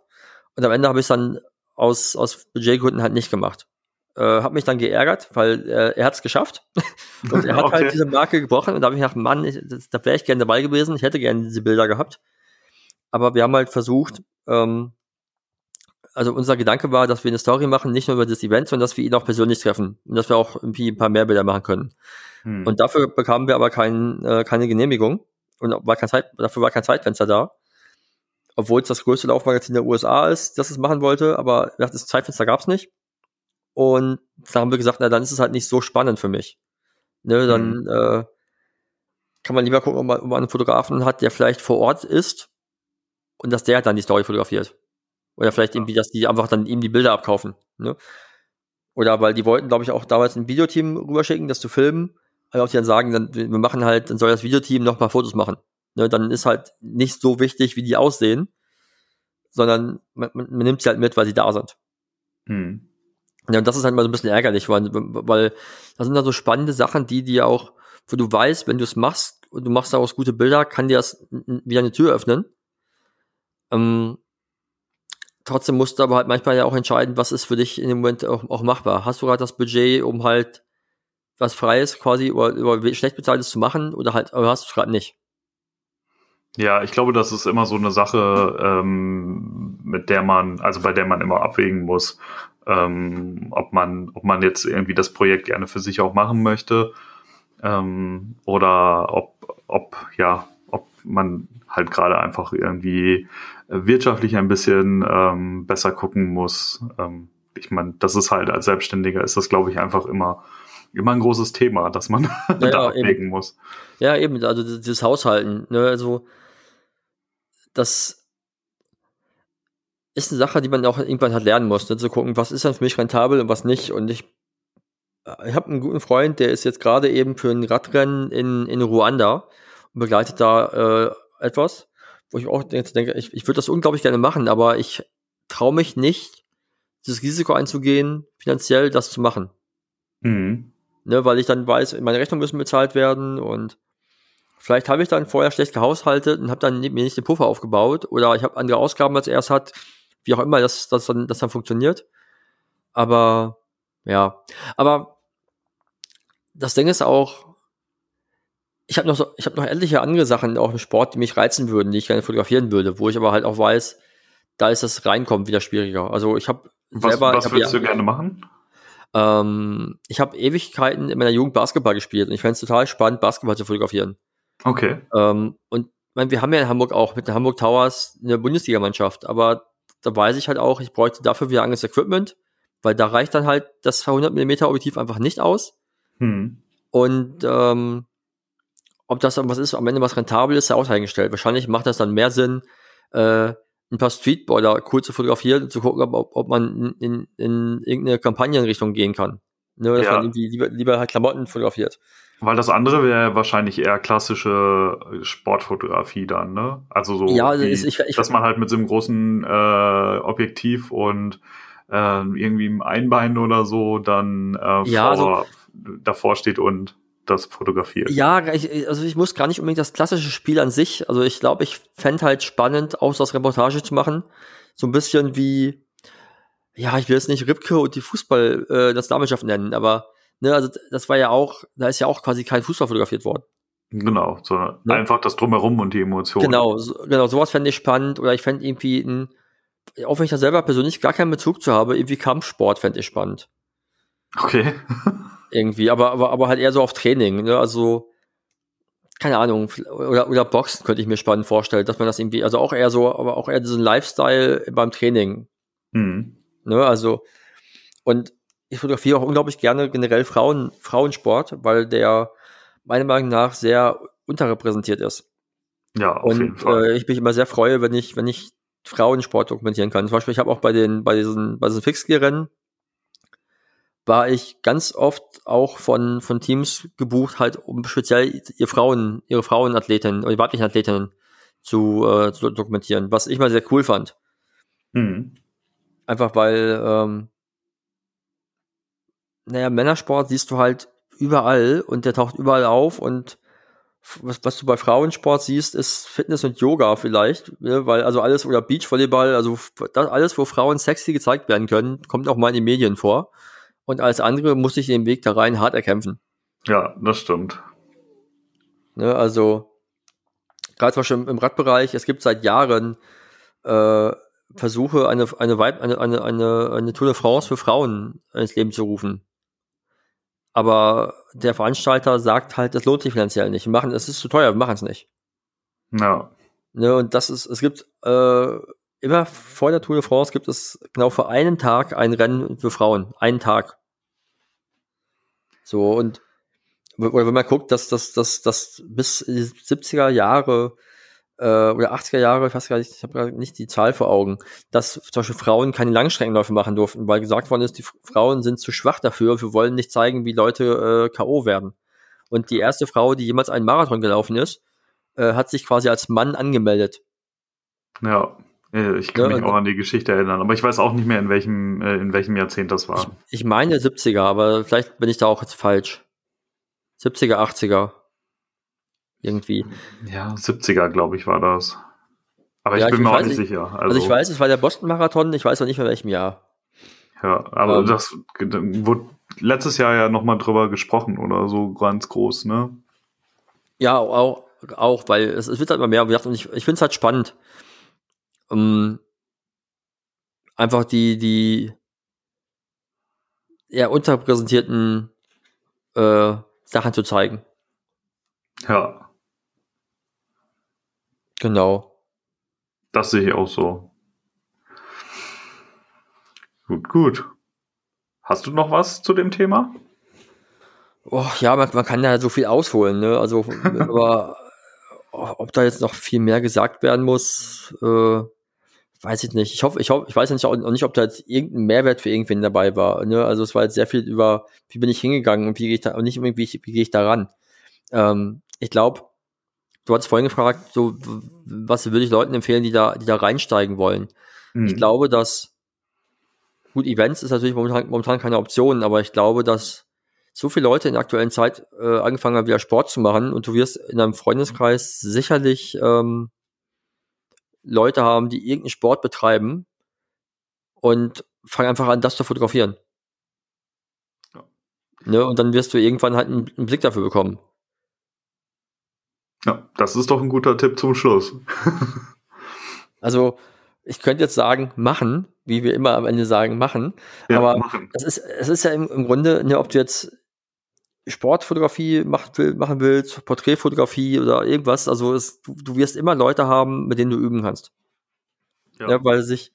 A: Und am Ende habe ich es dann aus, aus Budgetgründen halt nicht gemacht. Äh, hab mich dann geärgert, weil äh, er hat es geschafft. *laughs* und er hat
B: Okay.
A: halt diese Marke gebrochen. Und da habe ich gedacht, Mann, ich, das, da wäre ich gerne dabei gewesen. Ich hätte gerne diese Bilder gehabt. Aber wir haben halt versucht, ähm, also unser Gedanke war, dass wir eine Story machen, nicht nur über das Event, sondern dass wir ihn auch persönlich treffen. Und dass wir auch irgendwie ein paar mehr Bilder machen können.
B: Hm.
A: Und dafür bekamen wir aber kein, äh, keine Genehmigung. Und war kein Zeit, dafür war kein Zeitfenster da. Obwohl es das größte Laufmagazin der USA ist, das es machen wollte, aber das Zeitfenster gab es nicht. Und da haben wir gesagt, na dann ist es halt nicht so spannend für mich. Ne, dann äh, kann man lieber gucken, ob man, ob man einen Fotografen hat, der vielleicht vor Ort ist und dass der dann die Story fotografiert. Oder vielleicht irgendwie, dass die einfach dann ihm die Bilder abkaufen. Ne? Oder weil die wollten, glaube ich, auch damals ein Videoteam rüberschicken, das zu filmen. Also auch die dann sagen, dann, wir machen halt, dann soll das Videoteam noch mal Fotos machen. Ne? Dann ist halt nicht so wichtig, wie die aussehen, sondern man, man, man nimmt sie halt mit, weil sie da sind.
B: Hm.
A: Ja, und das ist halt mal so ein bisschen ärgerlich, weil, weil das sind da so spannende Sachen, die dir auch, wo du weißt, wenn du es machst und du machst daraus gute Bilder, kann dir das wieder eine Tür öffnen. Ähm, trotzdem musst du aber halt manchmal ja auch entscheiden, was ist für dich in dem Moment auch, auch machbar. Hast du gerade das Budget, um halt was Freies quasi oder, oder schlecht bezahltes zu machen oder halt, oder hast du es gerade nicht?
B: Ja, ich glaube, das ist immer so eine Sache, ähm, mit der man, also bei der man immer abwägen muss, ähm, ob man, ob man jetzt irgendwie das Projekt gerne für sich auch machen möchte, ähm, oder ob, ob, ja, ob man halt gerade einfach irgendwie wirtschaftlich ein bisschen ähm, besser gucken muss. Ähm, ich meine, das ist halt als Selbstständiger ist das, glaube ich, einfach immer, immer ein großes Thema, dass man *laughs*
A: Ja,
B: da
A: ja,
B: abwägen muss.
A: Ja, eben, also das- dieses Haushalten, ne, also das ist eine Sache, die man auch irgendwann halt lernen muss, ne, zu gucken, was ist dann für mich rentabel und was nicht. Und ich, äh, ich habe einen guten Freund, der ist jetzt gerade eben für ein Radrennen in, in Ruanda und begleitet da äh, etwas, wo ich auch denke, ich, ich würde das unglaublich gerne machen, aber ich traue mich nicht, dieses Risiko einzugehen, finanziell das zu machen
B: Mhm.
A: ne, weil ich dann weiß, meine Rechnungen müssen bezahlt werden und vielleicht habe ich dann vorher schlecht gehaushaltet und habe dann mir nicht den Puffer aufgebaut oder ich habe andere Ausgaben als er es hat, wie auch immer das, das, dann, das dann funktioniert. Aber ja, aber das Ding ist auch, ich habe noch so, ich habe noch etliche andere Sachen auch im Sport, die mich reizen würden, die ich gerne fotografieren würde, wo ich aber halt auch weiß, da ist das Reinkommen wieder schwieriger. Also ich habe selber,
B: was würdest
A: ja-
B: du gerne machen?
A: ähm, ich habe Ewigkeiten in meiner Jugend Basketball gespielt und ich fände es total spannend, Basketball zu fotografieren.
B: Okay.
A: Ähm, und meine, wir haben ja in Hamburg auch mit den Hamburg Towers eine Bundesligamannschaft, aber da weiß ich halt auch, ich bräuchte dafür wieder anderes Equipment, weil da reicht dann halt das 200 mm Objektiv einfach nicht aus.
B: Hm.
A: Und ähm, ob das dann was ist, am Ende was rentabel ist, ist ja auch dahingestellt. Wahrscheinlich macht das dann mehr Sinn, äh, ein paar Streetballer cool zu fotografieren und zu gucken, ob, ob man in, in, in irgendeine Kampagnenrichtung gehen kann. Ne, dass
B: Ja.
A: man irgendwie lieber, lieber halt Klamotten fotografiert.
B: Weil das andere wäre wahrscheinlich eher klassische Sportfotografie dann, ne? Also so,
A: Ja, also
B: wie,
A: ist- ich- ich-
B: dass man halt mit so einem großen äh, Objektiv und äh, irgendwie im Einbein oder so dann äh, ja, vor, also, davor steht und das fotografiert.
A: Ja, ich, also ich muss gar nicht unbedingt das klassische Spiel an sich. Also ich glaube, ich fände halt spannend, auch das Reportage zu machen. So ein bisschen wie, ja, ich will jetzt nicht Ripke und die Fußball, äh, das Damenschaft nennen, aber ne, also das war ja auch, da ist ja auch quasi kein Fußball fotografiert worden.
B: Genau, so ne? einfach das Drumherum und die Emotionen.
A: Genau, so, genau, sowas fände ich spannend. Oder ich fände irgendwie ein, auch wenn ich da selber persönlich gar keinen Bezug zu habe, irgendwie Kampfsport fände ich spannend.
B: Okay. *laughs*
A: irgendwie, aber, aber, aber halt eher so auf Training, ne? Also, keine Ahnung, oder, oder Boxen könnte ich mir spannend vorstellen, dass man das irgendwie, also auch eher so, aber auch eher diesen Lifestyle beim Training. Mhm. Ne, also, und ich fotografiere auch unglaublich gerne generell Frauen, Frauensport, weil der meiner Meinung nach sehr unterrepräsentiert ist.
B: Ja,
A: auf und, jeden Fall. Äh, ich mich immer sehr freue, wenn ich, wenn ich Frauensport dokumentieren kann. Zum Beispiel, ich habe auch bei den, bei diesen, bei diesen Fixgear-Rennen war ich ganz oft auch von, von Teams gebucht, halt, um speziell ihre Frauen, ihre Frauenathletinnen oder die weiblichen Athletinnen zu, äh, zu dokumentieren, was ich mal sehr cool fand. Mhm. Einfach weil, ähm, naja, Männersport siehst du halt überall und der taucht überall auf und was, was du bei Frauensport siehst, ist Fitness und Yoga vielleicht, ne? weil also alles oder Beachvolleyball, also das, alles, wo Frauen sexy gezeigt werden können, kommt auch mal in den Medien vor. Und als andere muss ich den Weg da rein hart erkämpfen.
B: Ja, das stimmt.
A: Ne, also gerade zum Beispiel im Radbereich, es gibt seit Jahren äh, Versuche, eine, eine, eine, eine, eine, eine Tour de France für Frauen ins Leben zu rufen aber der Veranstalter sagt halt, das lohnt sich finanziell nicht. Wir machen, es ist zu teuer, wir machen es nicht.
B: Ja.
A: Ne, und das ist, es gibt äh, immer vor der Tour de France gibt es genau für einen Tag ein Rennen für Frauen. Einen Tag. So, und oder wenn man guckt, dass das, dass, dass bis 70er Jahre äh, oder 80er Jahre, ich weiß gar nicht, ich habe nicht die Zahl vor Augen, dass zum Beispiel Frauen keine Langstreckenläufe machen durften, weil gesagt worden ist, die Frauen sind zu schwach dafür, wir wollen nicht zeigen, wie Leute äh, K.O. werden. Und die erste Frau, die jemals einen Marathon gelaufen ist, äh, hat sich quasi als Mann angemeldet.
B: Ja, ich kann ja, mich auch an die Geschichte erinnern, aber ich weiß auch nicht mehr, in welchem, äh, in welchem Jahrzehnt das war.
A: Ich, ich meine 70er, aber vielleicht bin ich da auch jetzt falsch. 70er, 80er. Irgendwie.
B: Ja, 70er, glaube ich, war das. Aber ja, ich bin ich mir auch nicht sicher.
A: Also, also, ich weiß, es war der Boston-Marathon, ich weiß auch nicht, in welchem Jahr.
B: Ja, aber ähm, das wurde letztes Jahr ja nochmal drüber gesprochen oder so ganz groß, ne?
A: Ja, auch, auch weil es, es wird halt immer mehr. Und ich, ich finde es halt spannend. Um, ähm, einfach die, die eher unterrepräsentierten äh, Sachen zu zeigen.
B: Ja.
A: Genau.
B: Das sehe ich auch so. Gut, gut. Hast du noch was zu dem Thema?
A: Oh, ja, man, man kann ja so viel ausholen, ne? Also, *laughs* aber ob da jetzt noch viel mehr gesagt werden muss, äh, weiß ich nicht. Ich hoffe, ich hoffe, ich weiß ja nicht, auch nicht, ob da jetzt irgendein Mehrwert für irgendwen dabei war. Ne? Also es war jetzt sehr viel über, wie bin ich hingegangen und wie gehe ich da, und nicht irgendwie, wie, wie gehe ich da ran. Ähm, ich glaube, du hast vorhin gefragt, so, was würde ich Leuten empfehlen, die da, die da reinsteigen wollen? Mhm. Ich glaube, dass, gut, Events ist natürlich momentan, momentan keine Option, aber ich glaube, dass so viele Leute in der aktuellen Zeit äh, angefangen haben, wieder Sport zu machen und du wirst in einem Freundeskreis sicherlich ähm, Leute haben, die irgendeinen Sport betreiben und fangen einfach an, das zu fotografieren. Ja. Ne, und dann wirst du irgendwann halt einen, einen Blick dafür bekommen.
B: Ja, das ist doch ein guter Tipp zum Schluss. *laughs*
A: also, ich könnte jetzt sagen, machen, wie wir immer am Ende sagen, machen. Ja, aber machen. Es, ist, es ist ja im, im Grunde, ne, ob du jetzt Sportfotografie macht, machen willst, Porträtfotografie oder irgendwas, also es, du, du, wirst immer Leute haben, mit denen du üben kannst. Ja. ja weil sich,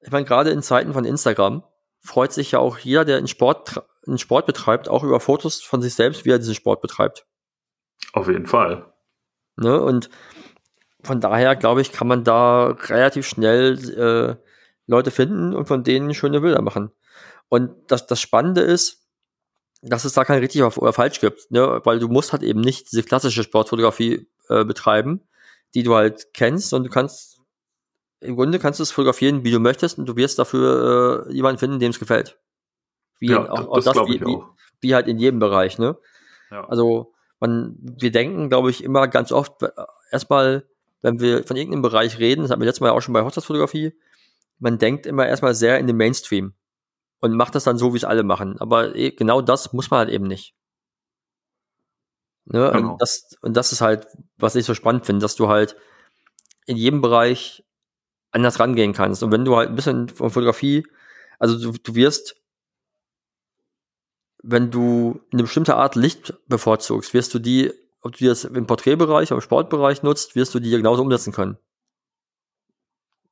A: ich meine, gerade in Zeiten von Instagram freut sich ja auch jeder, der einen Sport, einen Sport betreibt, auch über Fotos von sich selbst, wie er diesen Sport betreibt.
B: Auf jeden Fall.
A: Ne? Und von daher, glaube ich, kann man da relativ schnell äh, Leute finden und von denen schöne Bilder machen. Und das, das Spannende ist, dass es da kein richtig oder falsch gibt, ne? weil du musst halt eben nicht diese klassische Sportfotografie äh, betreiben, die du halt kennst und du kannst im Grunde kannst du es fotografieren, wie du möchtest, und du wirst dafür äh, jemanden finden, dem es gefällt. Wie
B: Ja,
A: auch,
B: das-
A: auch
B: das
A: wie, wie, wie halt in jedem Bereich, ne?
B: Ja.
A: Also man, wir denken, glaube ich, immer ganz oft äh, erstmal, wenn wir von irgendeinem Bereich reden, das hatten wir letztes Mal auch schon bei Hochzeitsfotografie, man denkt immer erstmal sehr in den Mainstream und macht das dann so, wie es alle machen. Aber eh, genau das muss man halt eben nicht. Ne?
B: Genau.
A: Und, das, und das ist halt, was ich so spannend finde, dass du halt in jedem Bereich anders rangehen kannst. Und wenn du halt ein bisschen von Fotografie, also du, du wirst, wenn du eine bestimmte Art Licht bevorzugst, wirst du die, ob du das im Porträtbereich, im Sportbereich nutzt, wirst du die genauso umsetzen können.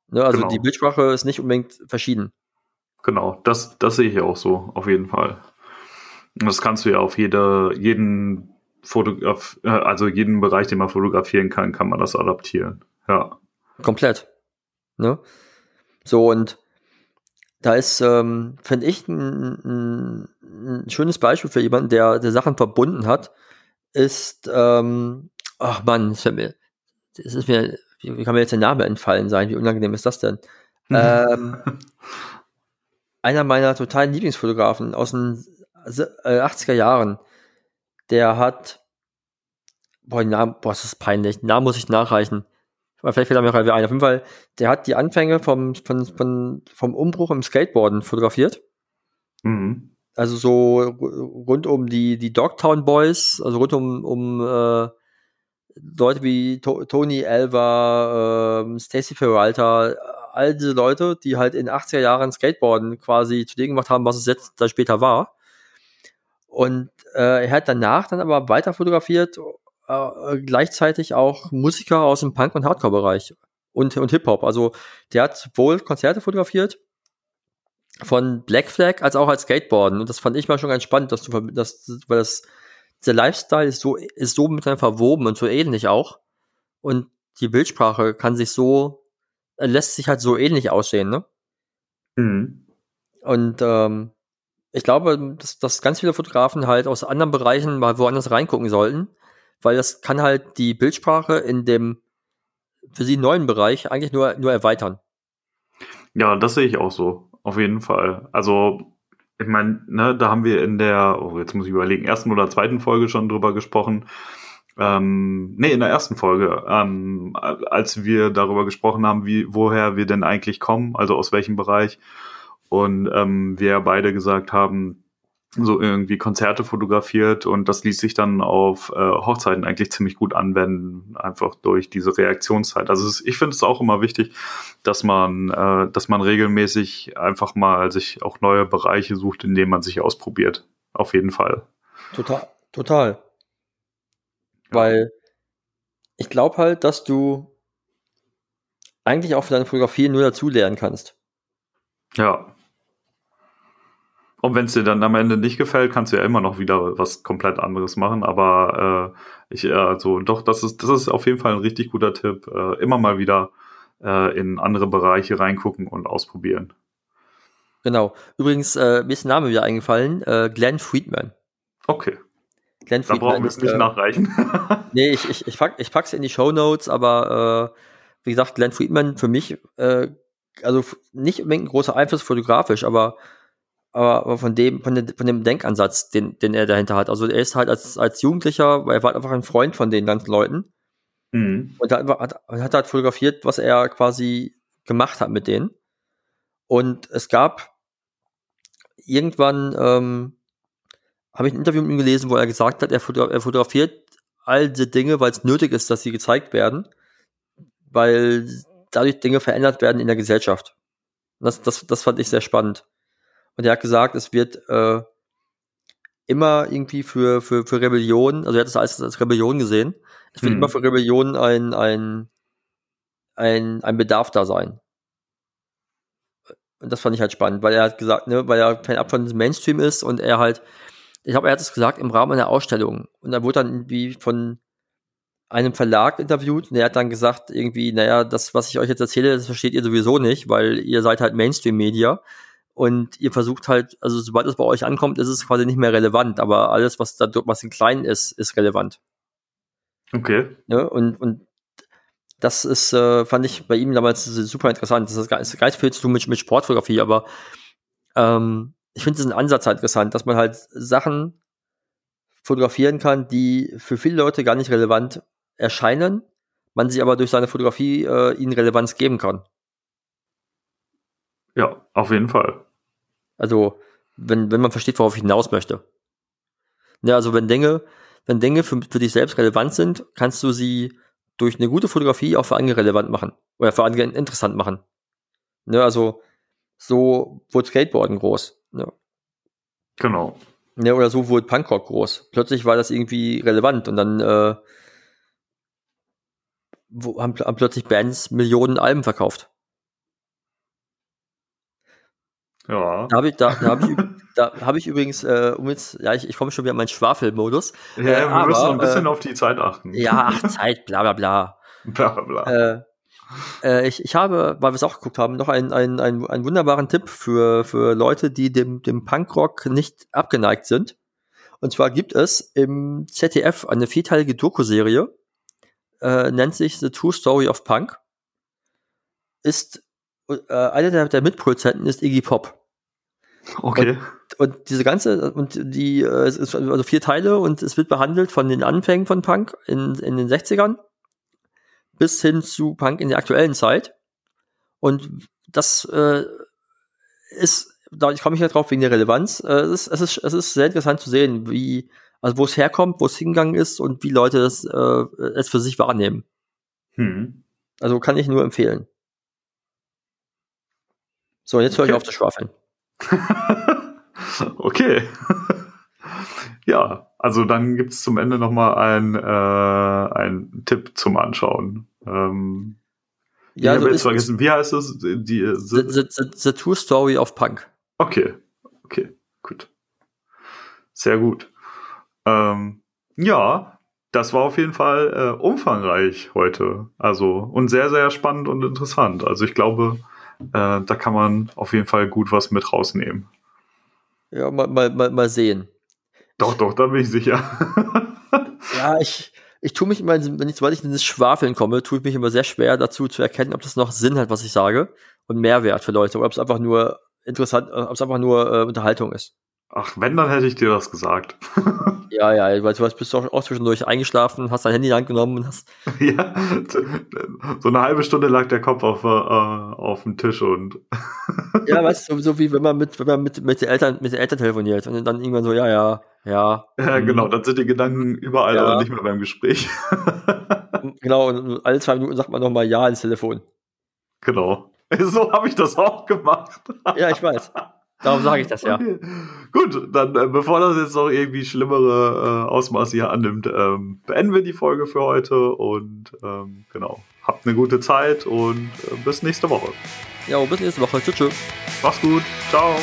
A: Ne, also
B: Genau.
A: die Bildsprache ist nicht unbedingt verschieden.
B: Genau, das, das sehe ich auch so, auf jeden Fall. Und das kannst du ja auf jede, jeden Fotograf, äh, also jeden Bereich, den man fotografieren kann, kann man das adaptieren. Ja.
A: Komplett. Ne? So, und da ist, ähm, finde ich, ein, ein, ein schönes Beispiel für jemanden, der, der Sachen verbunden hat, ist, ähm, ach Mann, das, fällt mir, das ist mir, wie, wie kann mir jetzt der Name entfallen sein? Wie unangenehm ist das denn? ähm, *laughs* einer meiner totalen Lieblingsfotografen aus den se- äh, 80er Jahren, der hat, boah, Namen, boah, das ist peinlich, den Namen muss ich nachreichen. Aber vielleicht fällt er mir auch ein. Auf jeden Fall, der hat die Anfänge vom, von, von, vom Umbruch im Skateboarden fotografiert.
B: Mhm.
A: Also so ru- rund um die, die Dogtown Boys, also rund um, um äh, Leute wie to Tony Elva, ähm, Stacy Peralta, all diese Leute, die halt in den 80er Jahren Skateboarden quasi zu dem gemacht haben, was es jetzt da später war. Und äh, er hat danach dann aber weiter fotografiert, äh, gleichzeitig auch Musiker aus dem Punk- und Hardcore-Bereich und, und Hip-Hop. Also der hat sowohl Konzerte fotografiert, von Black Flag als auch als Skateboarden. Und das fand ich mal schon ganz spannend, dass du, dass, weil das, der Lifestyle ist so, ist so miteinander verwoben und so ähnlich auch. Und die Bildsprache kann sich so, äh, lässt sich halt so ähnlich aussehen, ne?
B: Mhm.
A: Und ähm, ich glaube, dass, dass ganz viele Fotografen halt aus anderen Bereichen mal woanders reingucken sollten, weil das kann halt die Bildsprache in dem für sie neuen Bereich eigentlich nur, nur erweitern.
B: Ja, das sehe ich auch so, auf jeden Fall. Also, ich meine, ne, da haben wir in der, oh, jetzt muss ich überlegen, ersten oder zweiten Folge schon drüber gesprochen. Ähm, nee, in der ersten Folge, ähm, als wir darüber gesprochen haben, wie, woher wir denn eigentlich kommen, also aus welchem Bereich. Und ähm, wir beide gesagt haben, so irgendwie Konzerte fotografiert und das ließ sich dann auf äh, Hochzeiten eigentlich ziemlich gut anwenden, einfach durch diese Reaktionszeit. Also es, ich finde es auch immer wichtig, dass man, äh, dass man regelmäßig einfach mal sich auch neue Bereiche sucht, in denen man sich ausprobiert. Auf jeden Fall.
A: Total, total. Weil ich glaube halt, dass du eigentlich auch für deine Fotografie nur dazulernen kannst.
B: Ja. Und wenn es dir dann am Ende nicht gefällt, kannst du ja immer noch wieder was komplett anderes machen. Aber äh, ich, also doch, das ist, das ist auf jeden Fall ein richtig guter Tipp. Äh, immer mal wieder äh, in andere Bereiche reingucken und ausprobieren.
A: Genau. Übrigens, äh, mir ist ein Name wieder eingefallen, äh, Glenn Friedman.
B: Okay,
A: Glenn
B: dann brauchen wir es nicht
A: äh,
B: nachreichen. *laughs*
A: Nee, ich, ich, ich, pack, ich pack's in die Show Notes, aber äh, wie gesagt, Glenn Friedman für mich, äh, also nicht unbedingt ein großer Einfluss fotografisch, aber, aber, aber von dem, von, dem, von dem Denkansatz, den, den er dahinter hat. Also er ist halt als, als Jugendlicher, weil er war halt einfach ein Freund von den ganzen Leuten
B: mhm.
A: und hat, hat, hat halt fotografiert, was er quasi gemacht hat mit denen. Und es gab irgendwann, ähm, habe ich ein Interview mit ihm gelesen, wo er gesagt hat, er, fotogra er fotografiert all diese Dinge, weil es nötig ist, dass sie gezeigt werden, weil dadurch Dinge verändert werden in der Gesellschaft. Das, das, das fand ich sehr spannend. Und er hat gesagt, es wird äh, immer irgendwie für, für, für Rebellion, also er hat es als, als Rebellion gesehen, es wird
B: Mhm.
A: immer für Rebellion ein, ein, ein, ein Bedarf da sein. Und das fand ich halt spannend, weil er hat gesagt, ne, weil er fernab von Mainstream ist und er halt, ich glaube, er hat es gesagt im Rahmen einer Ausstellung. Und da wurde dann irgendwie von einem Verlag interviewt und er hat dann gesagt, irgendwie, naja, das, was ich euch jetzt erzähle, das versteht ihr sowieso nicht, weil ihr seid halt Mainstream-Media und ihr versucht halt, also sobald es bei euch ankommt, ist es quasi nicht mehr relevant, aber alles, was da was in klein ist, ist relevant.
B: Okay.
A: Ne? Und, und Das ist, äh, fand ich bei ihm damals super interessant. Das ist gar, ist gar nicht viel zu tun mit, mit Sportfotografie, aber ähm, ich finde diesen Ansatz halt interessant, dass man halt Sachen fotografieren kann, die für viele Leute gar nicht relevant erscheinen, man sie aber durch seine Fotografie äh, ihnen Relevanz geben kann.
B: Ja, auf jeden Fall.
A: Also, wenn, wenn man versteht, worauf ich hinaus möchte. Ja, also wenn Dinge, wenn Dinge für, für dich selbst relevant sind, kannst du sie durch eine gute Fotografie auch für andere relevant machen oder für andere interessant machen. Ne, also so wurde Skateboarden groß. Ne?
B: Genau.
A: Ne, oder so wurde Punkrock groß. Plötzlich war das irgendwie relevant und dann äh, wo, haben, haben plötzlich Bands Millionen Alben verkauft.
B: Ja.
A: Da habe ich, da, da hab ich, da hab ich übrigens, äh, um jetzt, ja, ich, ich komme schon wieder in meinen Schwafelmodus.
B: Ja, äh, wir aber, müssen noch ein bisschen äh, auf die Zeit achten.
A: Ja, ach, Zeit, bla bla bla. *laughs*
B: bla bla bla.
A: Äh, äh, ich, ich habe, weil wir es auch geguckt haben, noch einen, einen, einen, einen wunderbaren Tipp für, für Leute, die dem, dem Punkrock nicht abgeneigt sind. Und zwar gibt es im ZDF eine vierteilige Doku-Serie, äh, nennt sich The True Story of Punk. Ist äh, einer der, der Mitproduzenten ist Iggy Pop.
B: Okay.
A: Und, und diese ganze, und die, äh, es ist also vier Teile und es wird behandelt von den Anfängen von Punk in, in den 60ern bis hin zu Punk in der aktuellen Zeit. Und das äh, ist, da ich komme nicht drauf wegen der Relevanz. Äh, es, ist, es, ist, es ist sehr interessant zu sehen, wie, also wo es herkommt, wo es hingegangen ist und wie Leute das äh, es für sich wahrnehmen.
B: Hm.
A: Also kann ich nur empfehlen. So, jetzt höre ich auf zu schwafeln. *laughs*
B: okay. *laughs* ja, also dann gibt es zum Ende nochmal ein, äh, ein Tipp zum Anschauen. Ähm, ja, ich also habe jetzt vergessen, wie heißt es? Die,
A: the, the, the, the True Story of Punk.
B: Okay, okay, gut. Sehr gut. Ähm, ja, das war auf jeden Fall äh, umfangreich heute. Also und sehr, sehr spannend und interessant. Also ich glaube, äh, da kann man auf jeden Fall gut was mit rausnehmen.
A: Ja, mal, mal, mal, mal sehen.
B: Doch, doch, da bin ich sicher. *laughs*
A: ja, ich, ich tue mich immer, wenn ich, sobald ich in das Schwafeln komme, tue ich mich immer sehr schwer dazu zu erkennen, ob das noch Sinn hat, was ich sage und Mehrwert für Leute oder ob es einfach nur interessant, ob es einfach nur äh, Unterhaltung ist.
B: Ach, wenn, dann hätte ich dir das gesagt. *laughs*
A: ja, ja, weil du bist auch, auch zwischendurch eingeschlafen, hast dein Handy in die Hand genommen und hast. *laughs*
B: ja, so eine halbe Stunde lag der Kopf auf, äh, auf dem Tisch und. *laughs*
A: ja, weißt du, so, so, wie wenn man mit, wenn man mit, mit den Eltern, mit den Eltern telefoniert und dann irgendwann so, ja, ja, ja.
B: Ja,
A: hm.
B: genau, dann sind die Gedanken überall, ja. aber nicht mehr beim Gespräch.
A: genau, und alle zwei Minuten sagt man nochmal Ja ins Telefon.
B: Genau. So habe ich das auch gemacht.
A: ja, ich weiß. Darum sage ich das ja.
B: Okay. Gut, dann äh, bevor das jetzt noch irgendwie schlimmere äh, Ausmaße hier annimmt, ähm, beenden wir die Folge für heute und ähm, genau. Habt eine gute Zeit und äh, bis nächste Woche.
A: Ja, bis nächste Woche. Tschüss.
B: Mach's gut. Ciao.